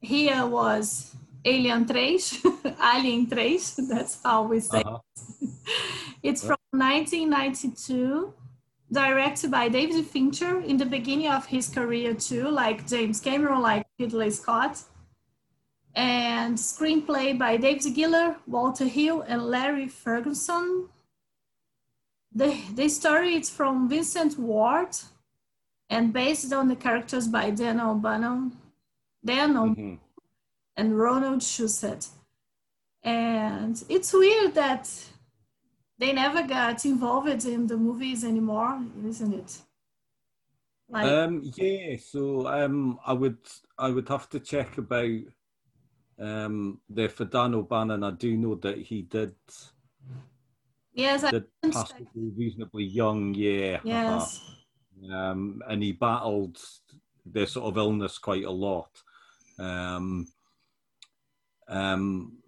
Here was Alien 3, Alien 3, that's how we say uh-huh. it. it's from 1992, directed by David Fincher in the beginning of his career too, like James Cameron, like Ridley Scott. And screenplay by David Giler, Walter Hill, and Larry Ferguson. The, the story is from Vincent Ward and based on the characters by Dan O'Bannon. Dan mm-hmm and Ronald Shusett. And it's weird that they never got involved in the movies anymore, isn't it? Like, um, yeah, so um, I would I would have to check about um, the for Dan O'Bannon. I do know that he did. Yes, did possibly reasonably young, year. Yes. Uh-huh. Um, and he battled this sort of illness quite a lot. Um, um,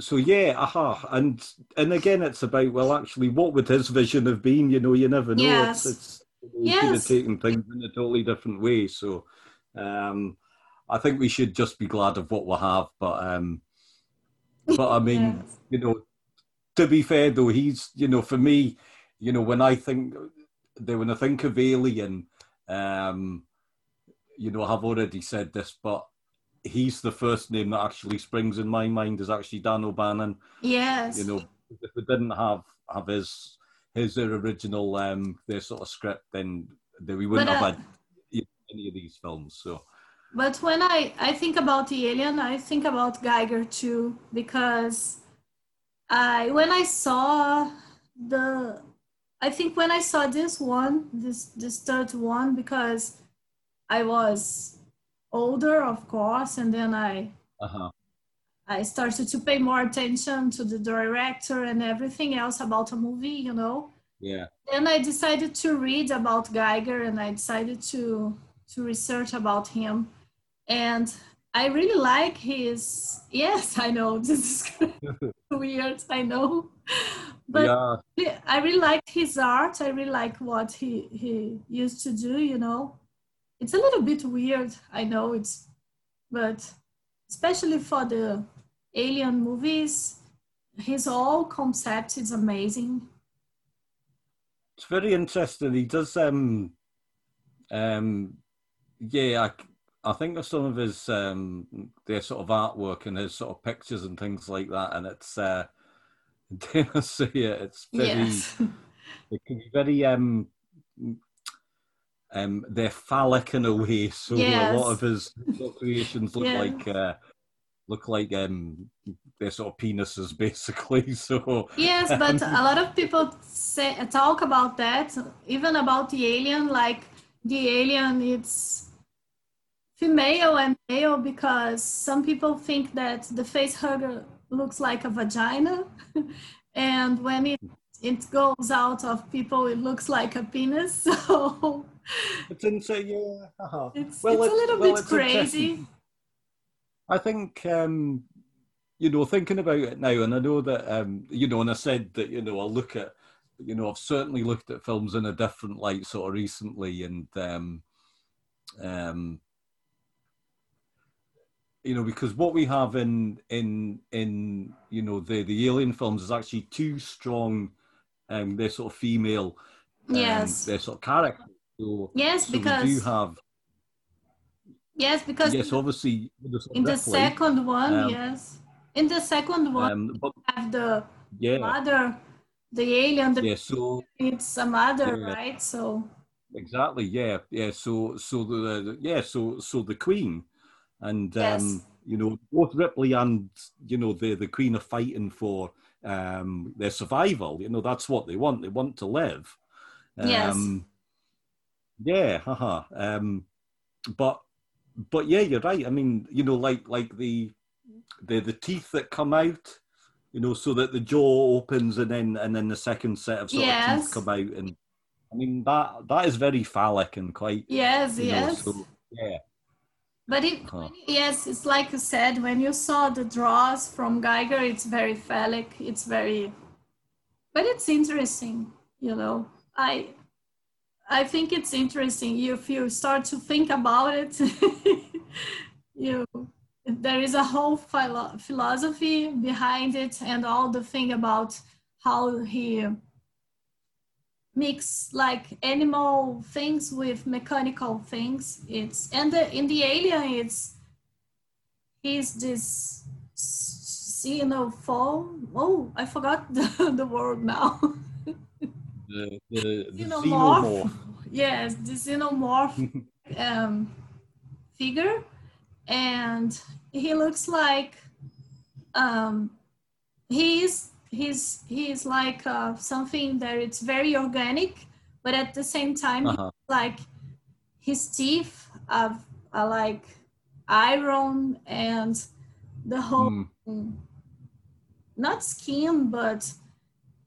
so yeah, aha, and and again, it's about well, actually, what would his vision have been? You know, you never know. Yes. It's, it's yes. could have taken things in a totally different way. So, um, I think we should just be glad of what we have. But um, but I mean, yes. you know, to be fair though, he's you know, for me, you know, when I think when I think of Alien, um, you know, I've already said this, but he's the first name that actually springs in my mind is actually Dan O'Bannon. Yes. You know, if we didn't have have his his original um their sort of script, then, then we wouldn't but, uh, have had any of these films. So. But when I I think about the Alien, I think about Giger too because I when I saw the I think when I saw this one, this this third one, because I was older, of course, and then I uh-huh. I started to pay more attention to the director and everything else about a movie, you know. Yeah. Then I decided to read about Giger, and I decided to to research about him. And I really like his yes, I know this is weird, I know. But yeah. I really liked his art. I really like what he he used to do, you know. It's a little bit weird, I know it's but especially for the alien movies, his whole concept is amazing. It's very interesting. He does um um yeah, I, I think of some of his um their sort of artwork and his sort of pictures and things like that, and it's uh dare I say it, it's very yes. it can be very um um they're phallic in a way. So yes. a lot of his creations look like uh look like um their sort of penises basically so yes but um, a lot of people say talk about that even about the alien like the alien it's female and male because some people think that the face hugger looks like a vagina. And when it it goes out of people it looks like a penis. So it's yeah uh-huh. it's, well, it's, it's, a little well, bit crazy. I think um you know thinking about it now and i know that um you know and i said that you know i look at you know i've certainly looked at films in a different light sort of recently and um um you know because what we have in in in you know the the alien films is actually two strong um they're sort of female um, yes they're sort of characters so, yes so because we do have yes because yes obviously in the second one um, yes in the second one um, but, have the yeah. mother the alien the yeah so it's a mother yeah. right so exactly yeah yeah so so the, the yeah so so the queen and yes. um, you know both Ripley and you know the the Queen are fighting for um, their survival. You know that's what they want. They want to live. Um, yes. Yeah, haha. Um, but but yeah, you're right. I mean, you know, like like the the the teeth that come out, you know, so that the jaw opens and then and then the second set of sort yes. of teeth come out, and I mean that that is very phallic and quite. Yes. Yes. Know, so, yeah. But it, huh. yes, it's like you said, when you saw the draws from Giger, it's very phallic. It's very, but it's interesting, you know. I, I think it's interesting if you start to think about it. you, there is a whole philo- philosophy behind it, and all the thing about how he mix like animal things with mechanical things. It's and the, in the alien it's he's this xenophone. Oh i forgot the, the word now. The, the, the xenomorph. xenomorph. Yes the xenomorph um, figure. And he looks like um, he's he's he's like uh, something that it's very organic, but at the same time, uh-huh. like his teeth are, are like iron and the whole mm. not skin, but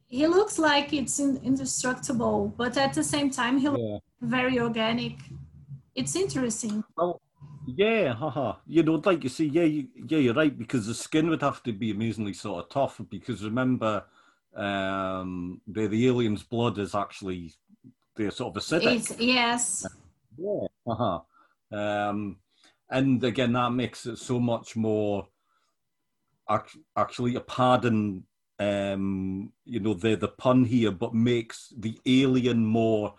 he looks like it's in, indestructible, but at the same time, he yeah. looks very organic. It's interesting. Well, yeah, haha. You know, like you see, yeah, you, yeah, you're right because the skin would have to be amazingly sort of tough. Because remember, um, the the alien's blood is actually they're sort of acidic. It's, yes. Yeah. Uh huh. Um, and again, that makes it so much more actually a pardon um you know the the pun here but makes the alien more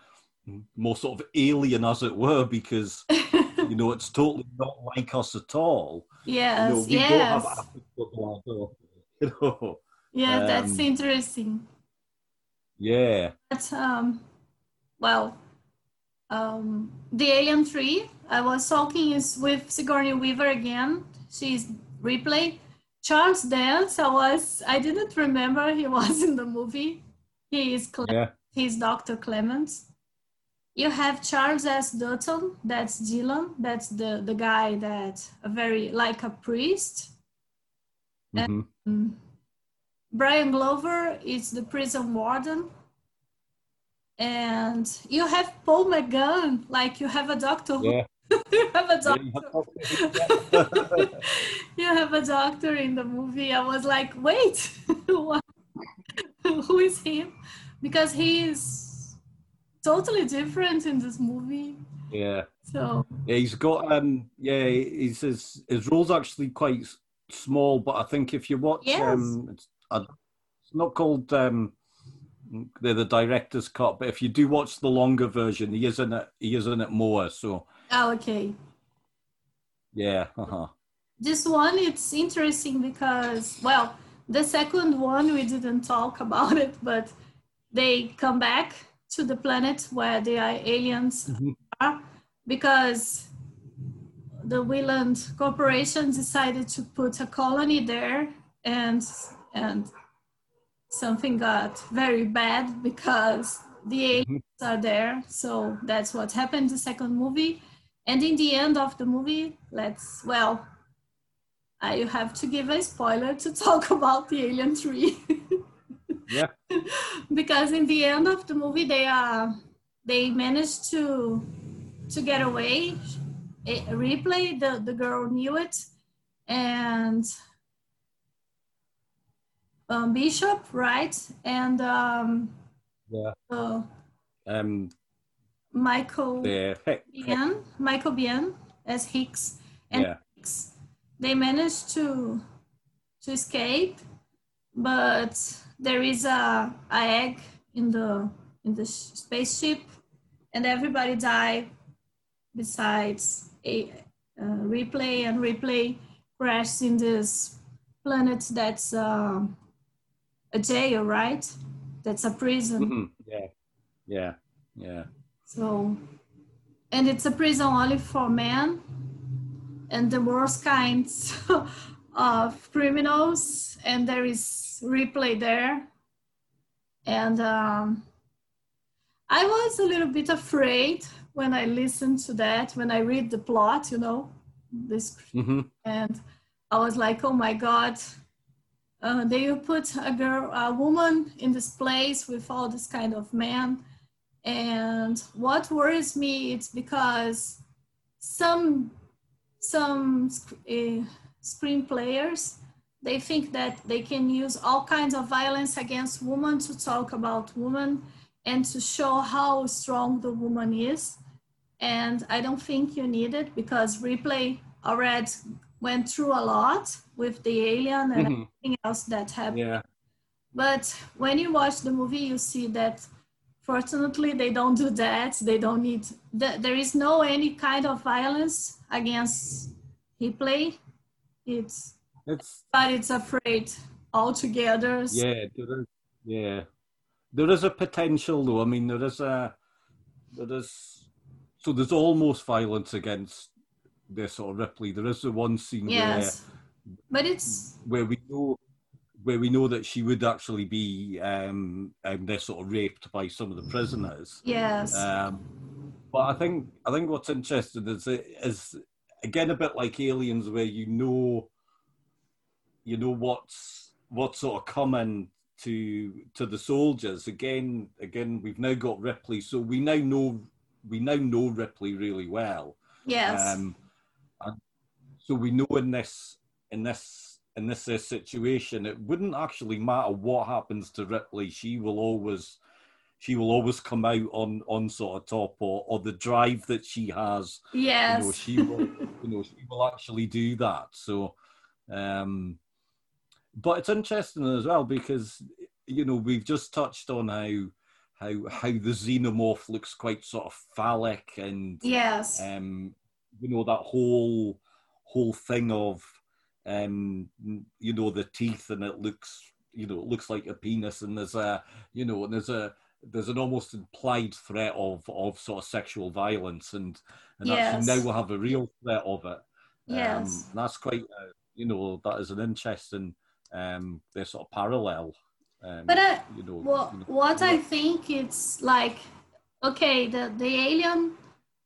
more sort of alien as it were because you know, it's totally not like us at all. Yes, you know, yes. Blood, you know. Yeah, um, that's interesting. Yeah. But, um, well, um, the Alien 3, I was talking is with Sigourney Weaver again. She's Ripley. Charles Dance, I was, I didn't remember he was in the movie. He is, Cle- yeah. he's Dr. Clemens you have Charles S. Dutton, that's Dillon, that's the, the guy that a very like a priest. Mhm. And Brian Glover is the prison warden. And you have Paul McGann, like you have a doctor. Yeah. you have a doctor. you have- you have a doctor in the movie. I was like, wait, what? who is him? Because he is totally different in this movie. yeah. So Yeah, he's got um yeah, he's his his role's actually quite small, but I think if you watch Yes. um it's, uh, it's not called um they're the director's cut, but if you do watch the longer version, he is in it he is in it more. So oh, okay. yeah, uh-huh. This one it's interesting because well, the second one we didn't talk about it, but they come back to the planet where the aliens Mhm. are because the Weyland Corporation decided to put a colony there and and something got very bad because the aliens are there. So that's what happened in the second movie. And in the end of the movie, let's well, you have to give a spoiler to talk about the Alien 3. Yeah. because in the end of the movie, they uh, they managed to to get away. A Ripley, the, the girl Newt, and um, Bishop, right? And um, Yeah. uh, Um Michael yeah. Biehn, Michael Biehn as Hicks, and yeah. Hicks, they managed to to escape, but there is a, a egg in the in the spaceship, and everybody die. Besides a uh, Ripley and Ripley crashed in this planet that's uh, a jail, right? That's a prison. Mhm. Yeah. Yeah. Yeah. So, and it's a prison only for men and the worst kinds of criminals. And there is Ripley there. And um, I was a little bit afraid when I listened to that, when I read the plot, you know, this hmm and I was like, oh my God, uh, they put a girl, a woman in this place with all this kind of men. And what worries me is because some some uh, screen players they think that they can use all kinds of violence against women to talk about women and to show how strong the woman is and i don't think you need it because Ripley already went through a lot with the alien and Mhm. everything else that happened Yeah. but when you watch the movie you see that fortunately they don't do that they don't need th- there is no any kind of violence against Ripley it's It's but it's afraid altogether Yeah, there is. Yeah, there is a potential though. I mean, there is a there is so there's almost violence against this sort of Ripley. There is the one scene yes but it's where where we know where we know that she would actually be um, um they're sort of raped by some of the prisoners. yes Um, but I think I think what's interesting is it is again a bit like aliens, where you know, you know what's what's sort of coming to to the soldiers. Again, again, we've now got Ripley, so we now know we now know Ripley really well. yes Um, and so we know in this in this in this uh, situation, it wouldn't actually matter what happens to Ripley. She will always she will always come out on on sort of top, or or the drive that she has. yes You know, she will you know she will actually do that. So, um, but it's interesting as well because you know we've just touched on how how how the xenomorph looks quite sort of phallic and yes um, you know that whole whole thing of um, you know the teeth and it looks you know it looks like a penis and there's a you know and there's a there's an almost implied threat of of sort of sexual violence and and actually Yes. now we'll have a real threat of it. yes Um, that's quite uh, you know that is an interesting um their sort of parallel. Um, But I, you know, Well, you know, what I think it's like, okay, the, the alien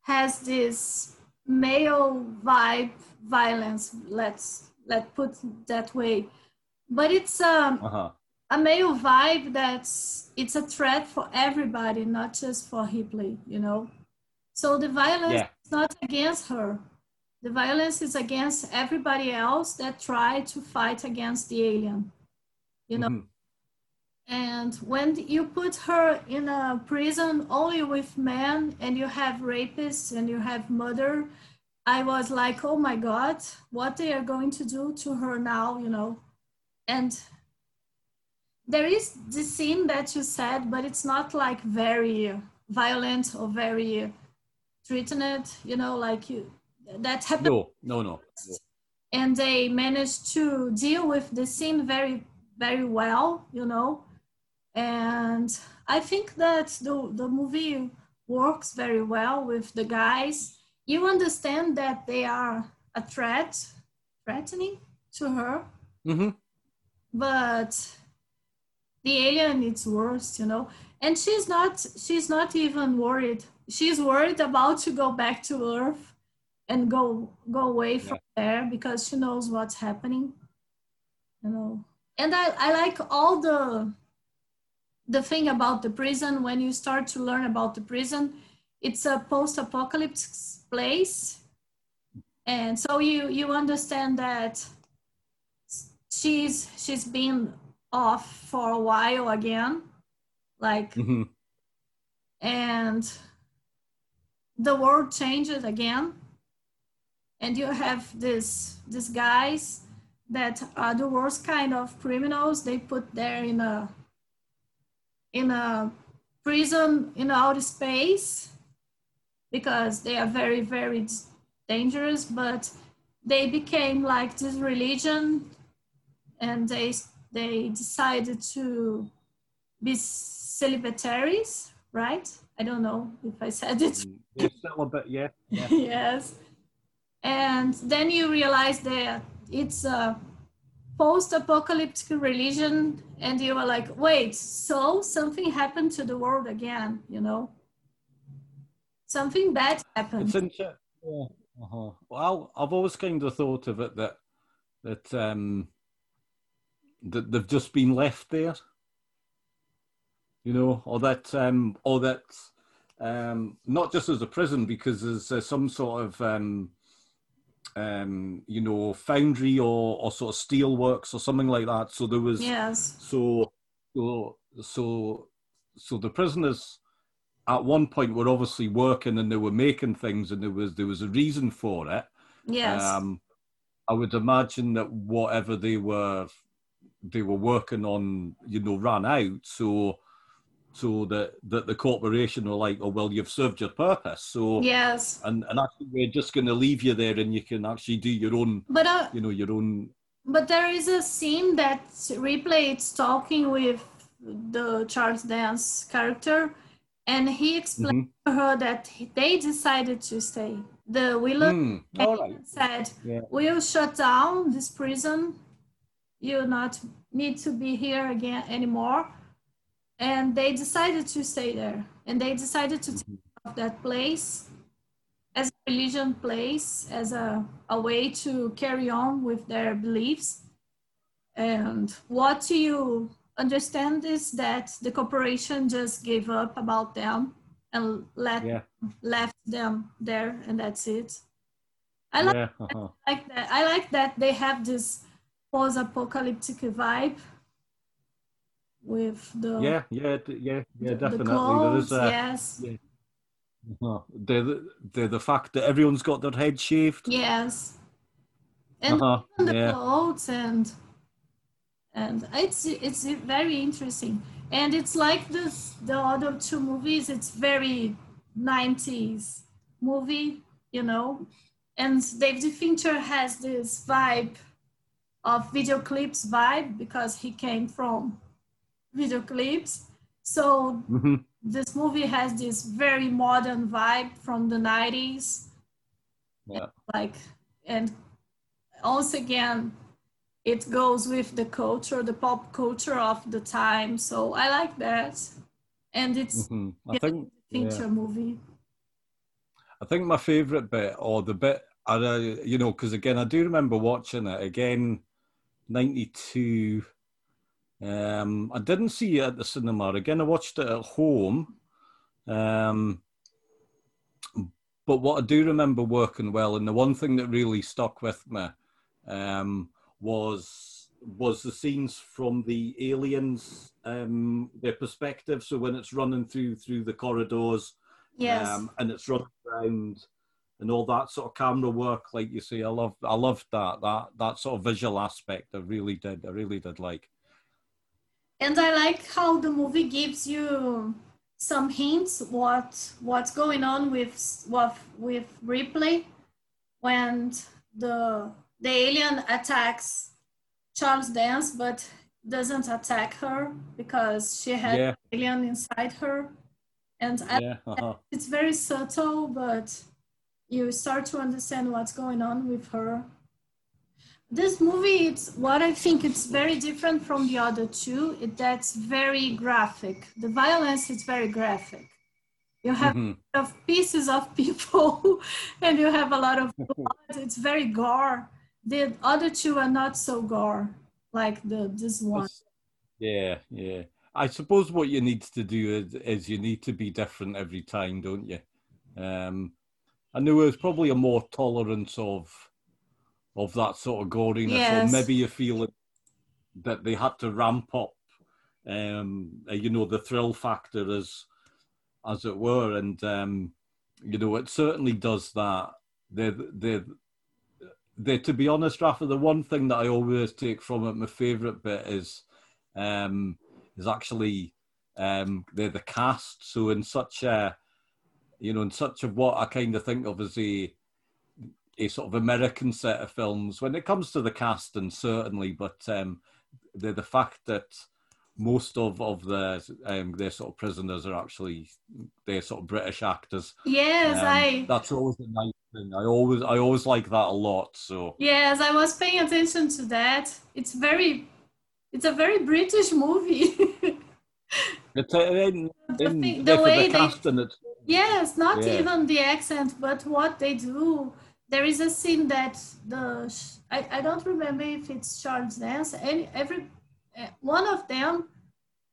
has this male vibe violence. Let's let put that way. but it's um, Uh-huh. a male vibe that's it's a threat for everybody, not just for Ripley, you know. So the violence Yeah. is not against her. The violence is against everybody else that try to fight against the alien, you know. Mhm. And when you put her in a prison only with men and you have rapists and you have murder, I was like, oh my God, what they are going to do to her now, you know? And there is this scene that you said, but it's not like very violent or very threatened, you know, like you that happened No, no, no. no. and they managed to deal with the scene very very well you know? And i think that the, the movie works very well with the guys. You understand that they are a threat threatening to her. Hmm but the alien it's worse you know? And she's not she's not even worried. She's worried about to go back to earth and go go away from there because she knows what's happening you know. And i i like all the the thing about the prison. When you start to learn about the prison it's a post-apocalyptic place. And so you you understand that she's she's been off for a while again like hmm and the world changes again and you have this these guys that are the worst kind of criminals they put there in a in a prison in outer space because they are very very dangerous but they became like this religion and they they decided to be celibataries right i don't know if i said it mm, They're bit, yeah. yeah. yes. And then you realize that it's a post apocalyptic religion, and you are like, wait, so something happened to the world again, you know? Something bad happened. It's. Yeah. Uh-huh. Well, I've always kind of thought of it that that um that they've just been left there, you know, or that um or that um not just as a prison because there's uh, some sort of um um you know foundry or or sort of steel works or something like that. So there was yes. so so so so the prisoners at one point were obviously working and they were making things and there was there was a reason for it. Yes. Um, I would imagine that whatever they were they were working on, you know, ran out. So so that that the corporation were like, oh well, you've served your purpose. So yes. and and actually we're just going to leave you there and you can actually do your own, But uh, you know, your own. but there is a scene that Ripley it's talking with the Charles Dance character, and he explained Mhm. to her that they decided to stay. The Willow Mm, right. said, Yeah. "We'll shut down this prison. You'll not need to be here again anymore." And they decided to stay there, and they decided to take off that place as a religion place, as a, a way to carry on with their beliefs. And what you understand is that the corporation just gave up about them and let Yeah. left them there and that's it i like, Yeah. Uh-huh. like that i like that they have this post-apocalyptic vibe with the Yeah, yeah, yeah, yeah, the, the definitely. There clothes is a, yes yeah. uh, the, the the the fact that everyone's got their head shaved. yes and Uh-huh, even the yeah. clothes and and it's it's very interesting and it's like this the other two movies it's very 90s movie you know and david fincher has this vibe of video clips vibe because he came from video clips so hmm this movie has this very modern vibe from the 90s Yeah. like and once again it goes with the culture the pop culture of the time so i like that and it's hmm I Yeah. think Fincher yeah. movie I think my favourite bit, or the bit, I, you know, because again, I do remember watching it again. 92. Um, I didn't see it at the cinema. Again, I watched it at home. Um, but what I do remember working well, and the one thing that really stuck with me um, was was the scenes from the aliens um, their perspective. So when it's running through through the corridors, Yes. um, and it's running around and all that sort of camera work, like you say, I love I loved that that that sort of visual aspect. I really did. I really did like. And I like how the movie gives you some hints what what's going on with with with Ripley when the the alien attacks Charles Dance, but doesn't attack her because she had Yeah, alien inside her, and yeah, uh-huh. it's very subtle, but you start to understand what's going on with her. This movie, it's what I think it's very different from the other two. It, that's very graphic. The violence is very graphic. You have Mhm. of pieces of people, and you have a lot of blood. It's very gore. The other two are not so gore like the this one. Yeah, yeah. I suppose what you need to do is, is you need to be different every time, don't you? Um, and there was probably a more tolerance of of that sort of goriness, Yes. or maybe you feel that they had to ramp up, um, uh, you know, the thrill factor as as it were, and um, you know, it certainly does that. They they they to be honest, Rafa, the one thing that I always take from it, my favourite bit is um, is actually um, they're the cast. So in such a you know, in such of what I kind of think of as a a sort of American set of films when it comes to the casting, certainly, but um, the the fact that most of of the um, their sort of prisoners are actually they're sort of British actors. Yes, Um, I That's always a nice thing. I always I always like that a lot. So Yes, I was paying attention to that. It's very, it's a very British movie. it's uh, in, The in the, way the they- yes, not Yeah. even the accent, but what they do. There is a scene that the I, I don't remember if it's Charles Dance. Any every uh, one of them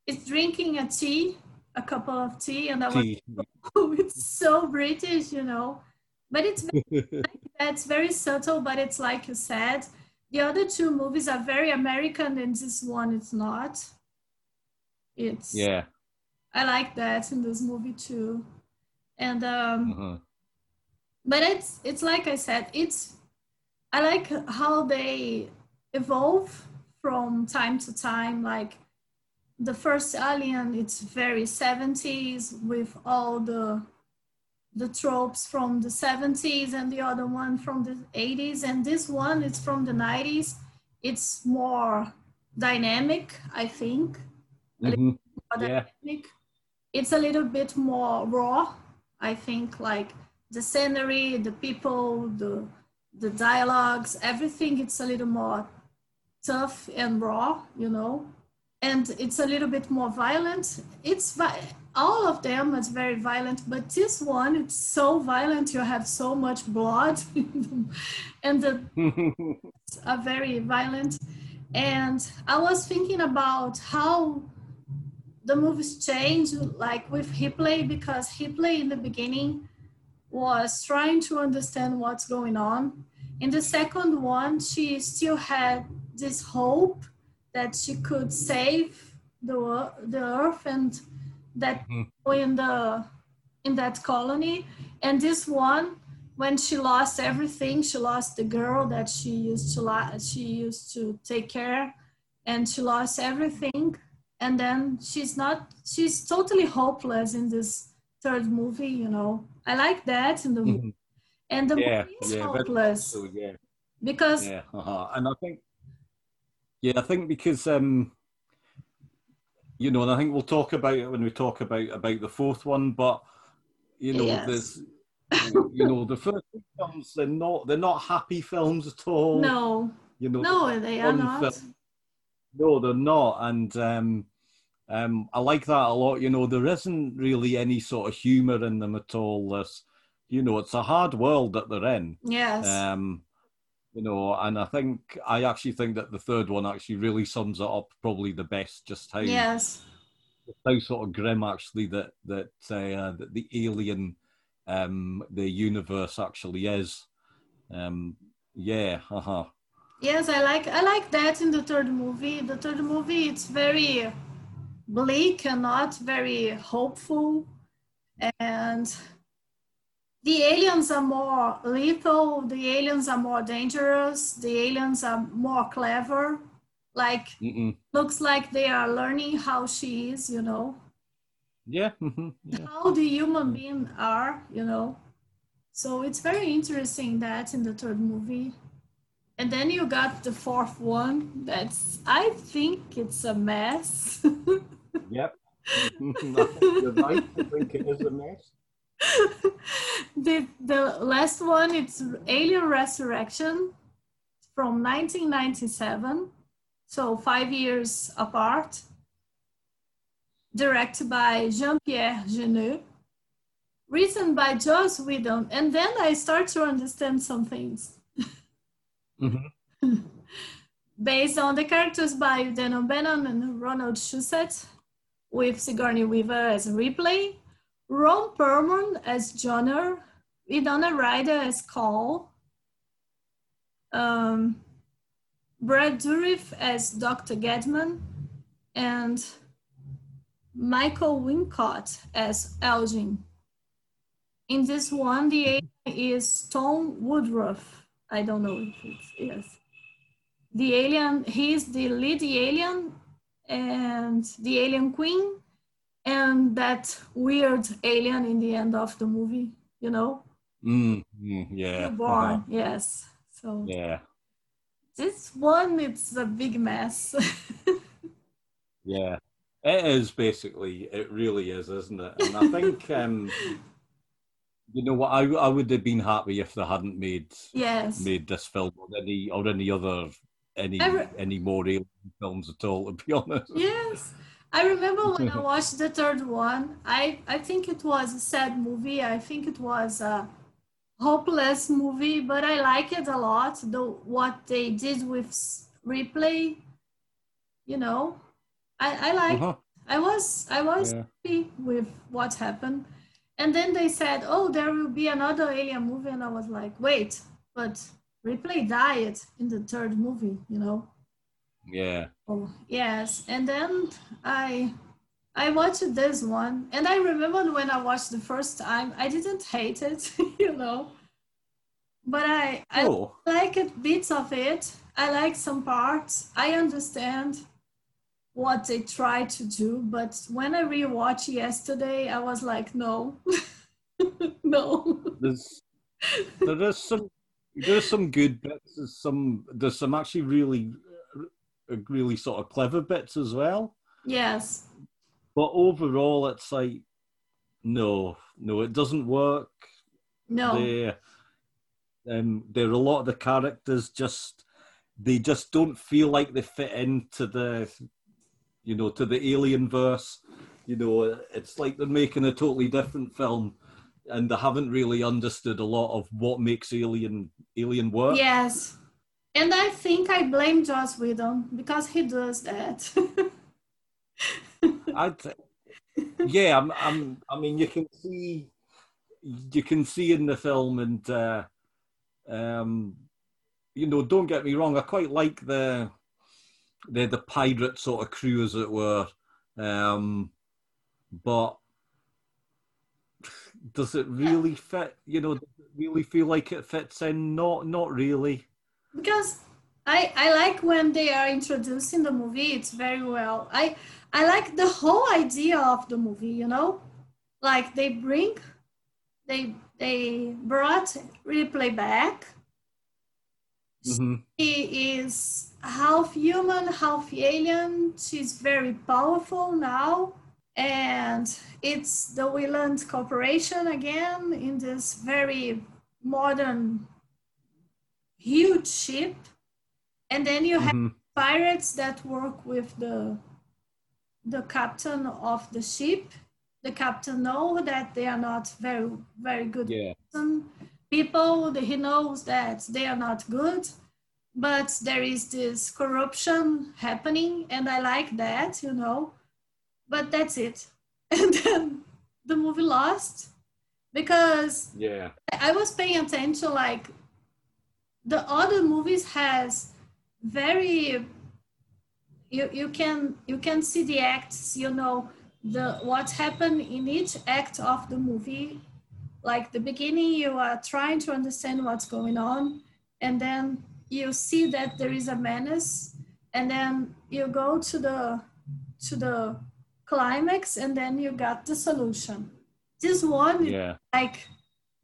is drinking a tea, a cup of tea, and I was oh, it's so British, you know. But it's It's very subtle, but it's like you said. The other two movies are very American, and this one is not. It's yeah. I like that in this movie too, and um, uh-huh. But it's it's like I said, it's I like how they evolve from time to time. Like the first Alien, it's very 70s with all the the tropes from the 70s and the other one from the 80s and this one is from the 90s it's more dynamic i think Mhm. more Yeah. dynamic. it's a little bit more raw i think like the scenery the people the the dialogues everything it's a little more tough and raw you know and it's a little bit more violent it's vi- all of them is very violent but this one it's so violent you have so much blood and the are very violent. And I was thinking about how the movies change, like with Ripley, because Ripley in the beginning was trying to understand what's going on. In the second one, she still had this hope that she could save the, the earth and that Mhm. in the in that colony. And this one, when she lost everything she lost the girl that she used to she used to take care and she lost everything and then she's not she's totally hopeless in this third movie you know i like that in the movie Mhm. and the Yeah, movie is yeah, hopeless yeah. because Yeah, uh-huh. and I think, yeah, I think because um, you know, and I think we'll talk about it when we talk about about the fourth one, but you know, Yes. there's, you know, the first films they're not they're not happy films at all. no you know, no they are not no, they're not, and um, um, I like that a lot. You know, there isn't really any sort of humour in them at all. This, you know, it's a hard world that they're in. yes Um, you know, and I think I actually think that the third one actually really sums it up probably the best. Just how Yes. how sort of grim actually that that uh, that the alien, um, the universe actually is. Um, yeah, uh-huh. Yes, I like I like that in the third movie. The third movie it's very bleak and not very hopeful. And the aliens are more lethal, the aliens are more dangerous, the aliens are more clever. Like Mm-mm. looks like they are learning how she is, you know. yeah, mhm, yeah. how the human being are, you know. So it's very interesting that in the third movie. And then you got the fourth one. That's I think it's a mess. Yep. You're right. I think it is a mess. the the last one it's Alien Resurrection from 1997. So 5 years apart. Directed by Jean-Pierre Jeunet. Written by Joss Whedon. And then I start to understand some things. Mhm. based on the characters by Dan O'Bannon and Ronald Shusett, with Sigourney Weaver as Ripley, Ron Perlman as Johner, Winona Ryder as Call, um, Brad Dourif as Dr. Gedman, and Michael Wincott as Elgin. In this one, the alien is Tom Woodruff. I don't know if it's yes. The alien, he's the lead alien and the alien queen and that weird alien in the end of the movie, you know? Mm, mm, yeah. Uh-huh, yes. So Yeah. this one it's a big mess. Yeah. It is basically. It really is, isn't it? And I think, um, you know what? I I would have been happy if they hadn't made yes. made this film or any or any other any re- any more alien films at all. To be honest. Yes. I remember when I watched the third one, I, I think it was a sad movie. I think it was a hopeless movie, but I like it a lot. The what they did with Ripley, you know, I, I like. Uh-huh. I was I was Yeah. happy with what happened, and then they said, "Oh, there will be another Alien movie," and I was like, "Wait, but Ripley died in the third movie," you know. Yeah. Oh yes, and then I I watched this one, and I remember when I watched the first time, I didn't hate it, you know, but I I Oh. like it bits of it. I like some parts. I understand what they try to do, but when I rewatched yesterday, I was like, no, no. There's there is some there's some good bits. There's some there's some actually really really sort of clever bits as well. Yes, But overall, it's like no, no, it doesn't work. no. They, um, there are a lot of the characters just they just don't feel like they fit into the, you know, to the alien verse. You know, it's like they're making a totally different film, and they haven't really understood a lot of what makes Alien Alien work. Yes. And I think I blame Joss Whedon because he does that. I, yeah, I'm, I'm, I mean, you can see, you can see in the film, and uh, um, you know, don't get me wrong, I quite like the, the the pirate sort of crew, as it were, um, but does it really fit? You know, does it really feel like it fits in? Not, not really. because I, I like when they are introducing the movie, it's very well. I I like the whole idea of the movie, you know? Like they bring they they brought Ripley back. Mhm. She is half human, half alien. She's very powerful now. And it's the Weyland Corporation again in this very modern, huge ship. And then you have Mhm. pirates that work with the the captain of the ship. The captain know that they are not very very good Yeah. people. He knows that they are not good, but there is this corruption happening, and I like that, you know. But that's it. And then the movie lost because yeah, I was paying attention. Like the other movies has very you you can you can see the acts. You know the what happened in each act of the movie like the beginning you are trying to understand what's going on and then you see that there is a menace and then you go to the to the climax and then you got the solution this one yeah like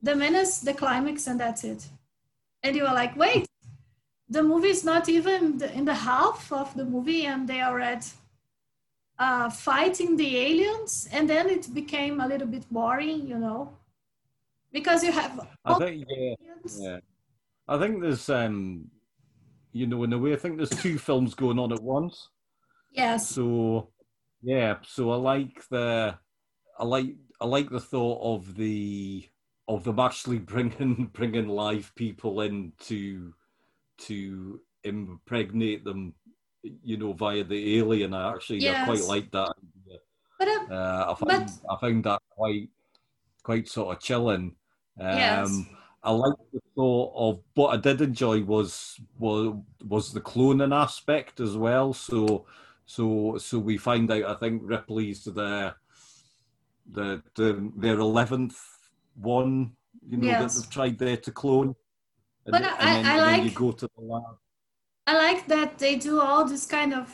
the menace the climax and that's it and you are like wait the movie is not even in the half of the movie and they are at uh, fighting the aliens, and then it became a little bit boring, you know, because you have. I think yeah, yeah. I think there's um, you know, in a way, I think there's two films going on at once. Yes. So, yeah. So I like the, I like I like the thought of the of them actually bringing bringing live people in to to impregnate them you know, via the alien. I actually yes. I quite like that. But, uh, uh, I find but... I found that quite quite sort of chilling. Um, yes. I like the thought of what I did enjoy was was was the cloning aspect as well. So so so we find out I think Ripley's the the, the their eleventh one, you know, yes. that they've tried there to clone. And, but I, then, I like you go to the lab. I like that they do all this kind of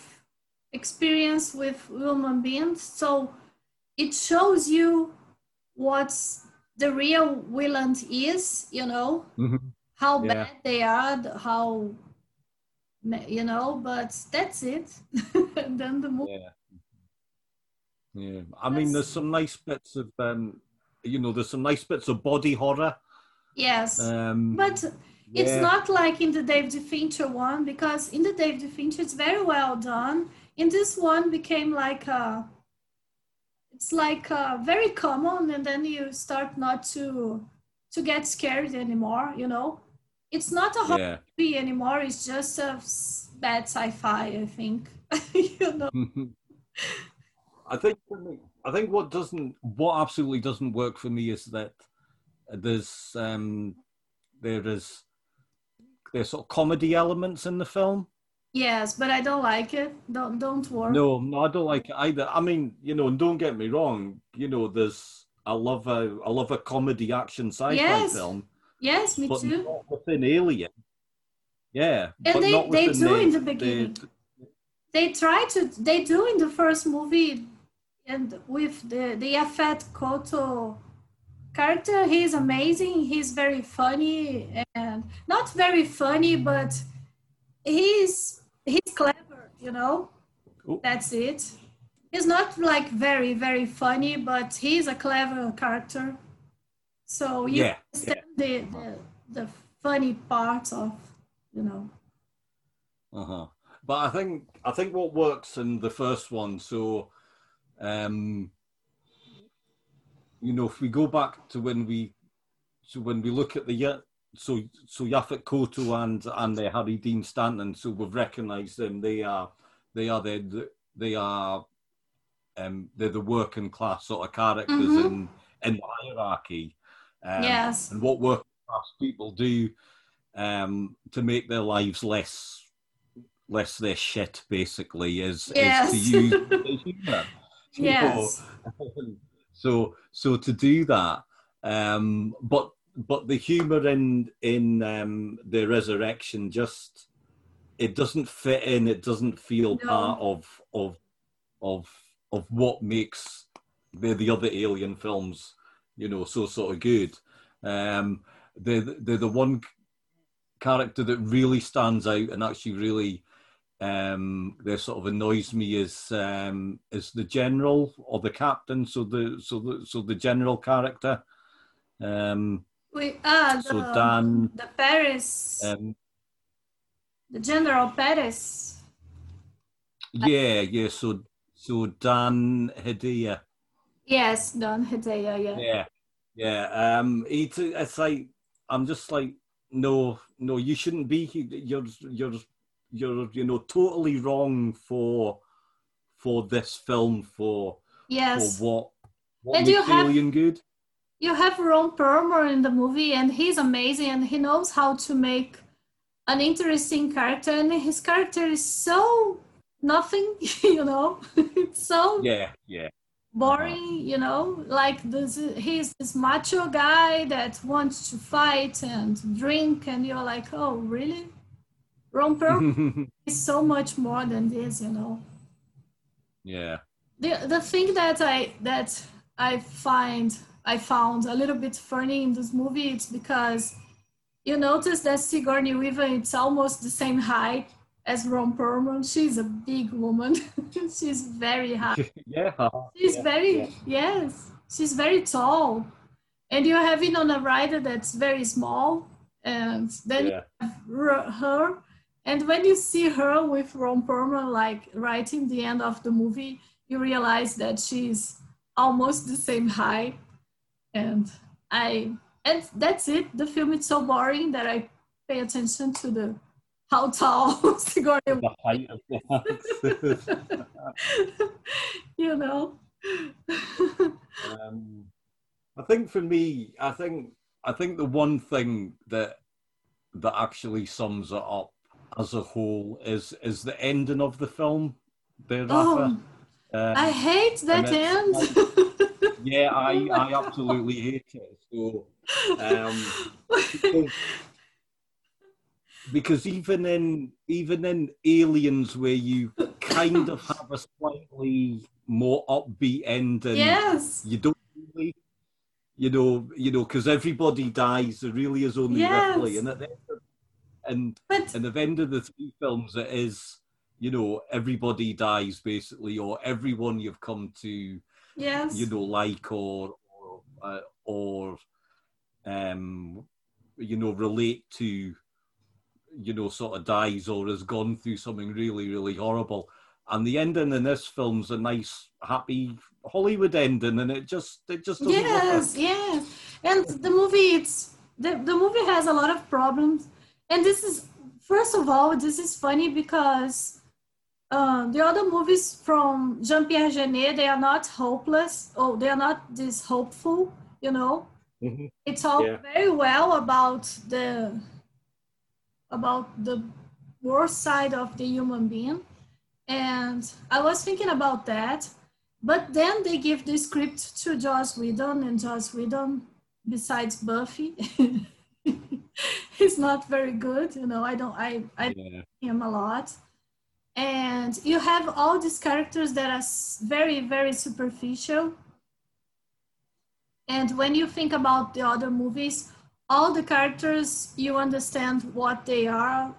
experience with human beings. So it shows you what's the real villain is, you know, mm-hmm. how yeah. bad they are, how, you know, but that's it. and then the movie. Yeah. Yeah. I that's... mean, there's some nice bits of, um, you know, there's some nice bits of body horror. Yes. Um, but it's yeah. not like in the David Fincher one because in the David Fincher it's very well done. In this one became like a, it's like a very common, and then you start not to to get scared anymore. You know, it's not a horror movie anymore. It's just a bad sci-fi. I think. you know. I think I think what doesn't, what absolutely doesn't work for me is that there's um, there is there's sort of comedy elements in the film. Yes, but I don't like it. Don't don't worry. No, no, I don't like it either. I mean, you know, and don't get me wrong. You know, there's I love a I love a comedy action sci-fi yes. film. Yes, me but too. Not within Alien. Yeah, and they they do the, in the beginning. The, they try to they do in the first movie, and with the the Yaphet Kotto character he's amazing he's very funny and not very funny but he's he's clever you know Ooh. that's it he's not like very very funny but he's a clever character so you yeah, understand yeah. The, the the funny parts of you know uh-huh but i think i think what works in the first one so um you know, if we go back to when we, so when we look at the so so Yaphet Kotto and and the Harry Dean Stanton, so we've recognised them. They are they are the they are um they're the working class sort of characters mm-hmm. in in the hierarchy. Um, yes. And what working class people do um to make their lives less less their shit basically is, yes. is to use humor. yes. So so to do that, um, but but the humor in in um, the resurrection just it doesn't fit in. It doesn't feel no. part of of of of what makes the the other alien films, you know, so sort of good. Um, they're, they're the one character that really stands out and actually really um, that sort of annoys me is um, is the general or the captain. So the so the so the general character. Um, we ah the, so Dan the Paris um, the General Perez. Yeah, yeah. So so Dan Hedaya. Yes, Dan Hedaya. Yeah. Yeah, yeah. Um, he, it's like I'm just like, no, no, you shouldn't be here. You're, you're, you're, you know, totally wrong for, for this film for, yes. for what, what And you have- good. you have Ron Perlman in the movie, and he's amazing, and he knows how to make an interesting character, and his character is so nothing, you know, it's so Yeah, yeah, boring, uh-huh. you know, like this. He's this macho guy that wants to fight and drink, and you're like, oh, really? romper is so much more than this, you know. yeah. the the thing that I that I find I found a little bit funny in this movie it's because you notice that Sigourney Weaver it's almost the same height as Ron Perlman. She's a big woman. she's very high. yeah. She's yeah, very yeah. yes. She's very tall, and you're having Winona Ryder that's very small, and then yeah. her and when you see her with Ron Perlman like right in the end of the movie you realize that she's almost the same height and I and that's it the film is so boring that I pay attention to the how tall Sigourney The height of the you know um, I think for me, I think I think the one thing that that actually sums it up as a whole is is the ending of the film. There, oh Uh, I hate that and end yeah, I I absolutely hate it. So um, because, because even in even in Aliens, where you kind of have a slightly more upbeat ending, yes you don't really, you know, you know, because everybody dies. There really is only Yes. Ripley, and at the end of, and but and the end of the three films, it is, you know, everybody dies basically, or everyone you've come to, yes you know, like or or uh, or, um, you know, relate to, you know, sort of dies or has gone through something really, really horrible. And the ending in this film's a nice, happy Hollywood ending, and it just, it just doesn't yes yes and the movie it's the, the movie has a lot of problems and this is first of all this is funny because uh, the other movies from jean-pierre Jeunet, they are not hopeless oh they are not this hopeful you know work. Mhm. it's all Yeah. very well about the about the worst side of the human being and i was thinking about that but then they give the script to joss whedon and joss whedon besides buffy he's not very good you know i don't i i Yeah. him a lot. And you have all these characters that are very, very superficial. And when you think about the other movies, all the characters, you understand what they are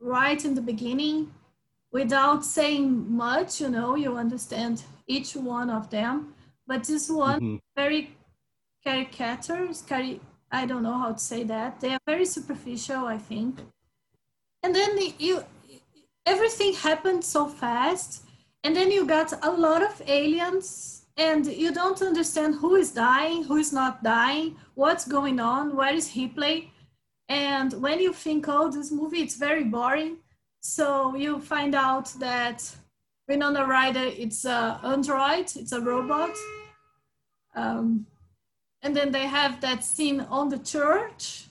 right in the beginning without saying much, you know, you understand each one of them. But this one, Mhm. very caricatures, cari- I don't know how to say that. They are very superficial, I think. And then you, everything happened so fast, and then you got a lot of aliens, and you don't understand who is dying, who is not dying, what's going on, where is Ripley, and when you think, oh, this movie it's very boring, so you find out that Winona Ryder it's a android, it's a robot. Um, and then they have that scene on the church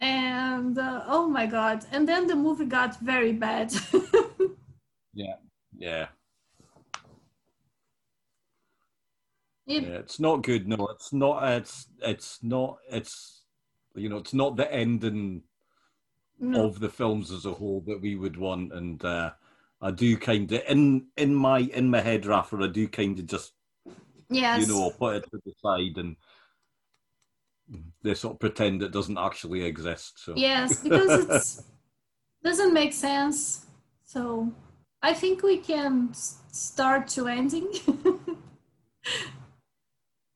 and uh, oh my god and then the movie got very bad Yeah. Yeah. Yeah, it's not good. No, it's not. It's it's not. It's you know, it's not the ending no. of the films as a whole that we would want. And uh, I do kind of in in my in my head, Rafa, I do kind of just yes you know put it to the side and they sort of pretend it doesn't actually exist. So yes because it doesn't make sense so i think we can start to ending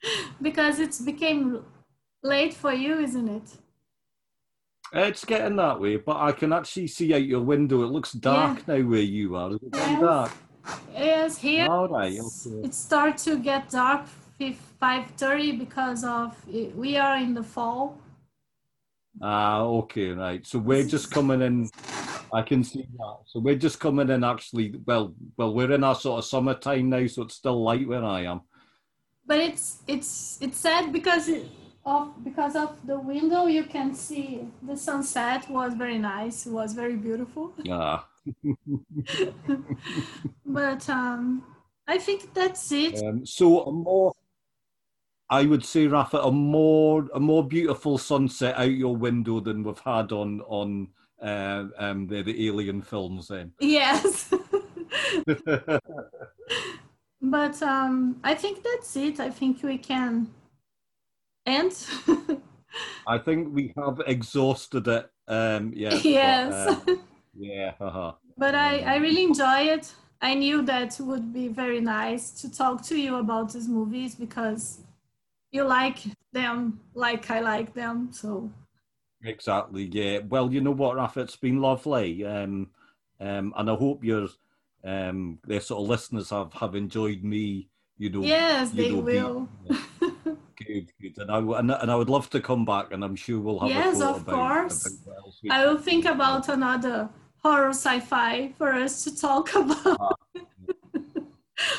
because it's became late for you isn't it it's getting that way. But I can actually see out your window. It looks dark now where you are. Is it Yes. dark? yes here All right. It's- Okay. It starts to get dark five thirty because of we are in the fall, Ah, okay, right. So we're just coming in. I can see that. So we're just coming in. Actually, well, well, we're in our sort of summertime now, so it's still light where I am. But it's it's it's sad because it, of because of the window you can see the sunset was very nice. It was very beautiful. yeah but um, I think that's it. Um, so a more, I would say, Rafa, a more a more beautiful sunset out your window than we've had on on uh, um, the the Alien films. Then. Yes. but um, I think that's it. I think we can end. I think we have exhausted it. Um, yeah. Yes. But, uh, yeah. Uh-huh. But I, I really enjoy it. I knew that would be very nice to talk to you about these movies because you like them like I like them. So exactly, yeah. Well, you know what, Rafa, it's been lovely, um, um, and I hope your um, their sort of listeners have have enjoyed me. You know, yes, you they know, will. good, good, and I and, and I would love to come back, and I'm sure we'll have. Yes, of about, course. About I will think about another horror sci-fi for us to talk about. Ah.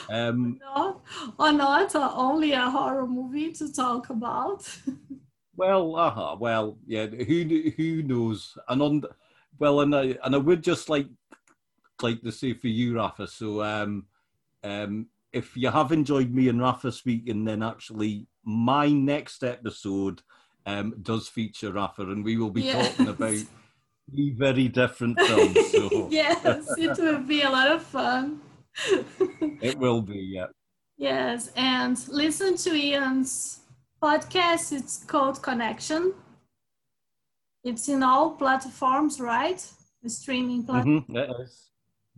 um, no, or not, or only a horror movie to talk about. well, uh-huh, well, yeah. Who who knows? And on, well, and I and I would just like like to say for you, Rafa. So, um, um, if you have enjoyed me and Rafa speaking, then actually my next episode um, does feature Rafa, and we will be Yes. talking about three very different films. So yes, it will be a lot of fun. it will be, yeah. yes, and listen to Ian's podcast. It's called Connection. It's in all platforms, right? The streaming platform. Mhm,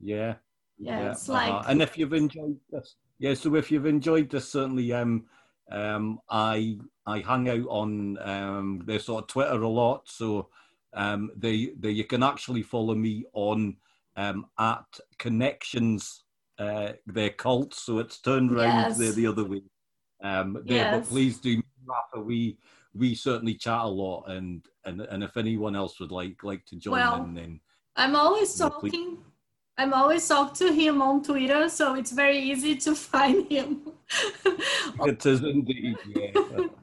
is. Yeah. Yeah, it's uh-huh. like and if you've enjoyed this, yeah. So if you've enjoyed this, certainly, um, um, I I hang out on um, their sort of Twitter a lot. So um, they they you can actually follow me on um at connections uh their cult. So it's turned around Yes. the the other way. Um, there, but please do, Rafa. We we certainly chat a lot, and and and if anyone else would like like to join Well, in, then I'm always Yeah, talking. I'm always talk to him on Twitter, so it's very easy to find him. it is indeed. Yeah.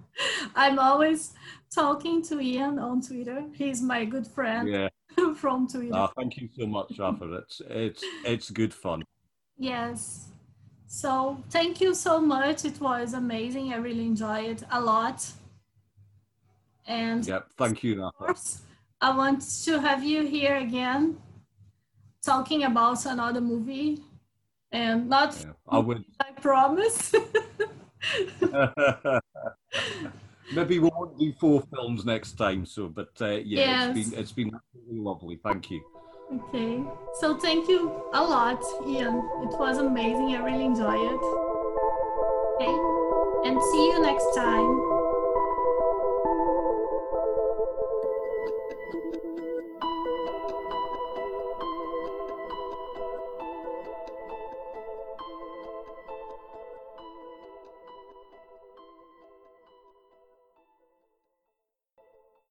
I'm always talking to Ian on Twitter. He's my good friend yeah. from Twitter. Ah, thank you so much, Rafa. It's it's it's good fun. Yes. So thank you so much. It was amazing. I really enjoyed it a lot. And Yep. Thank you, of Rafa. course, I want to have you here again talking about another movie. And not, Yeah, I would. I promise. Maybe we won't do four films next time. So, but uh, yeah, Yes. it's been it's been absolutely lovely. Thank you. okay. So thank you a lot, Ian. It was amazing. I really enjoyed it. Okay. And see you next time.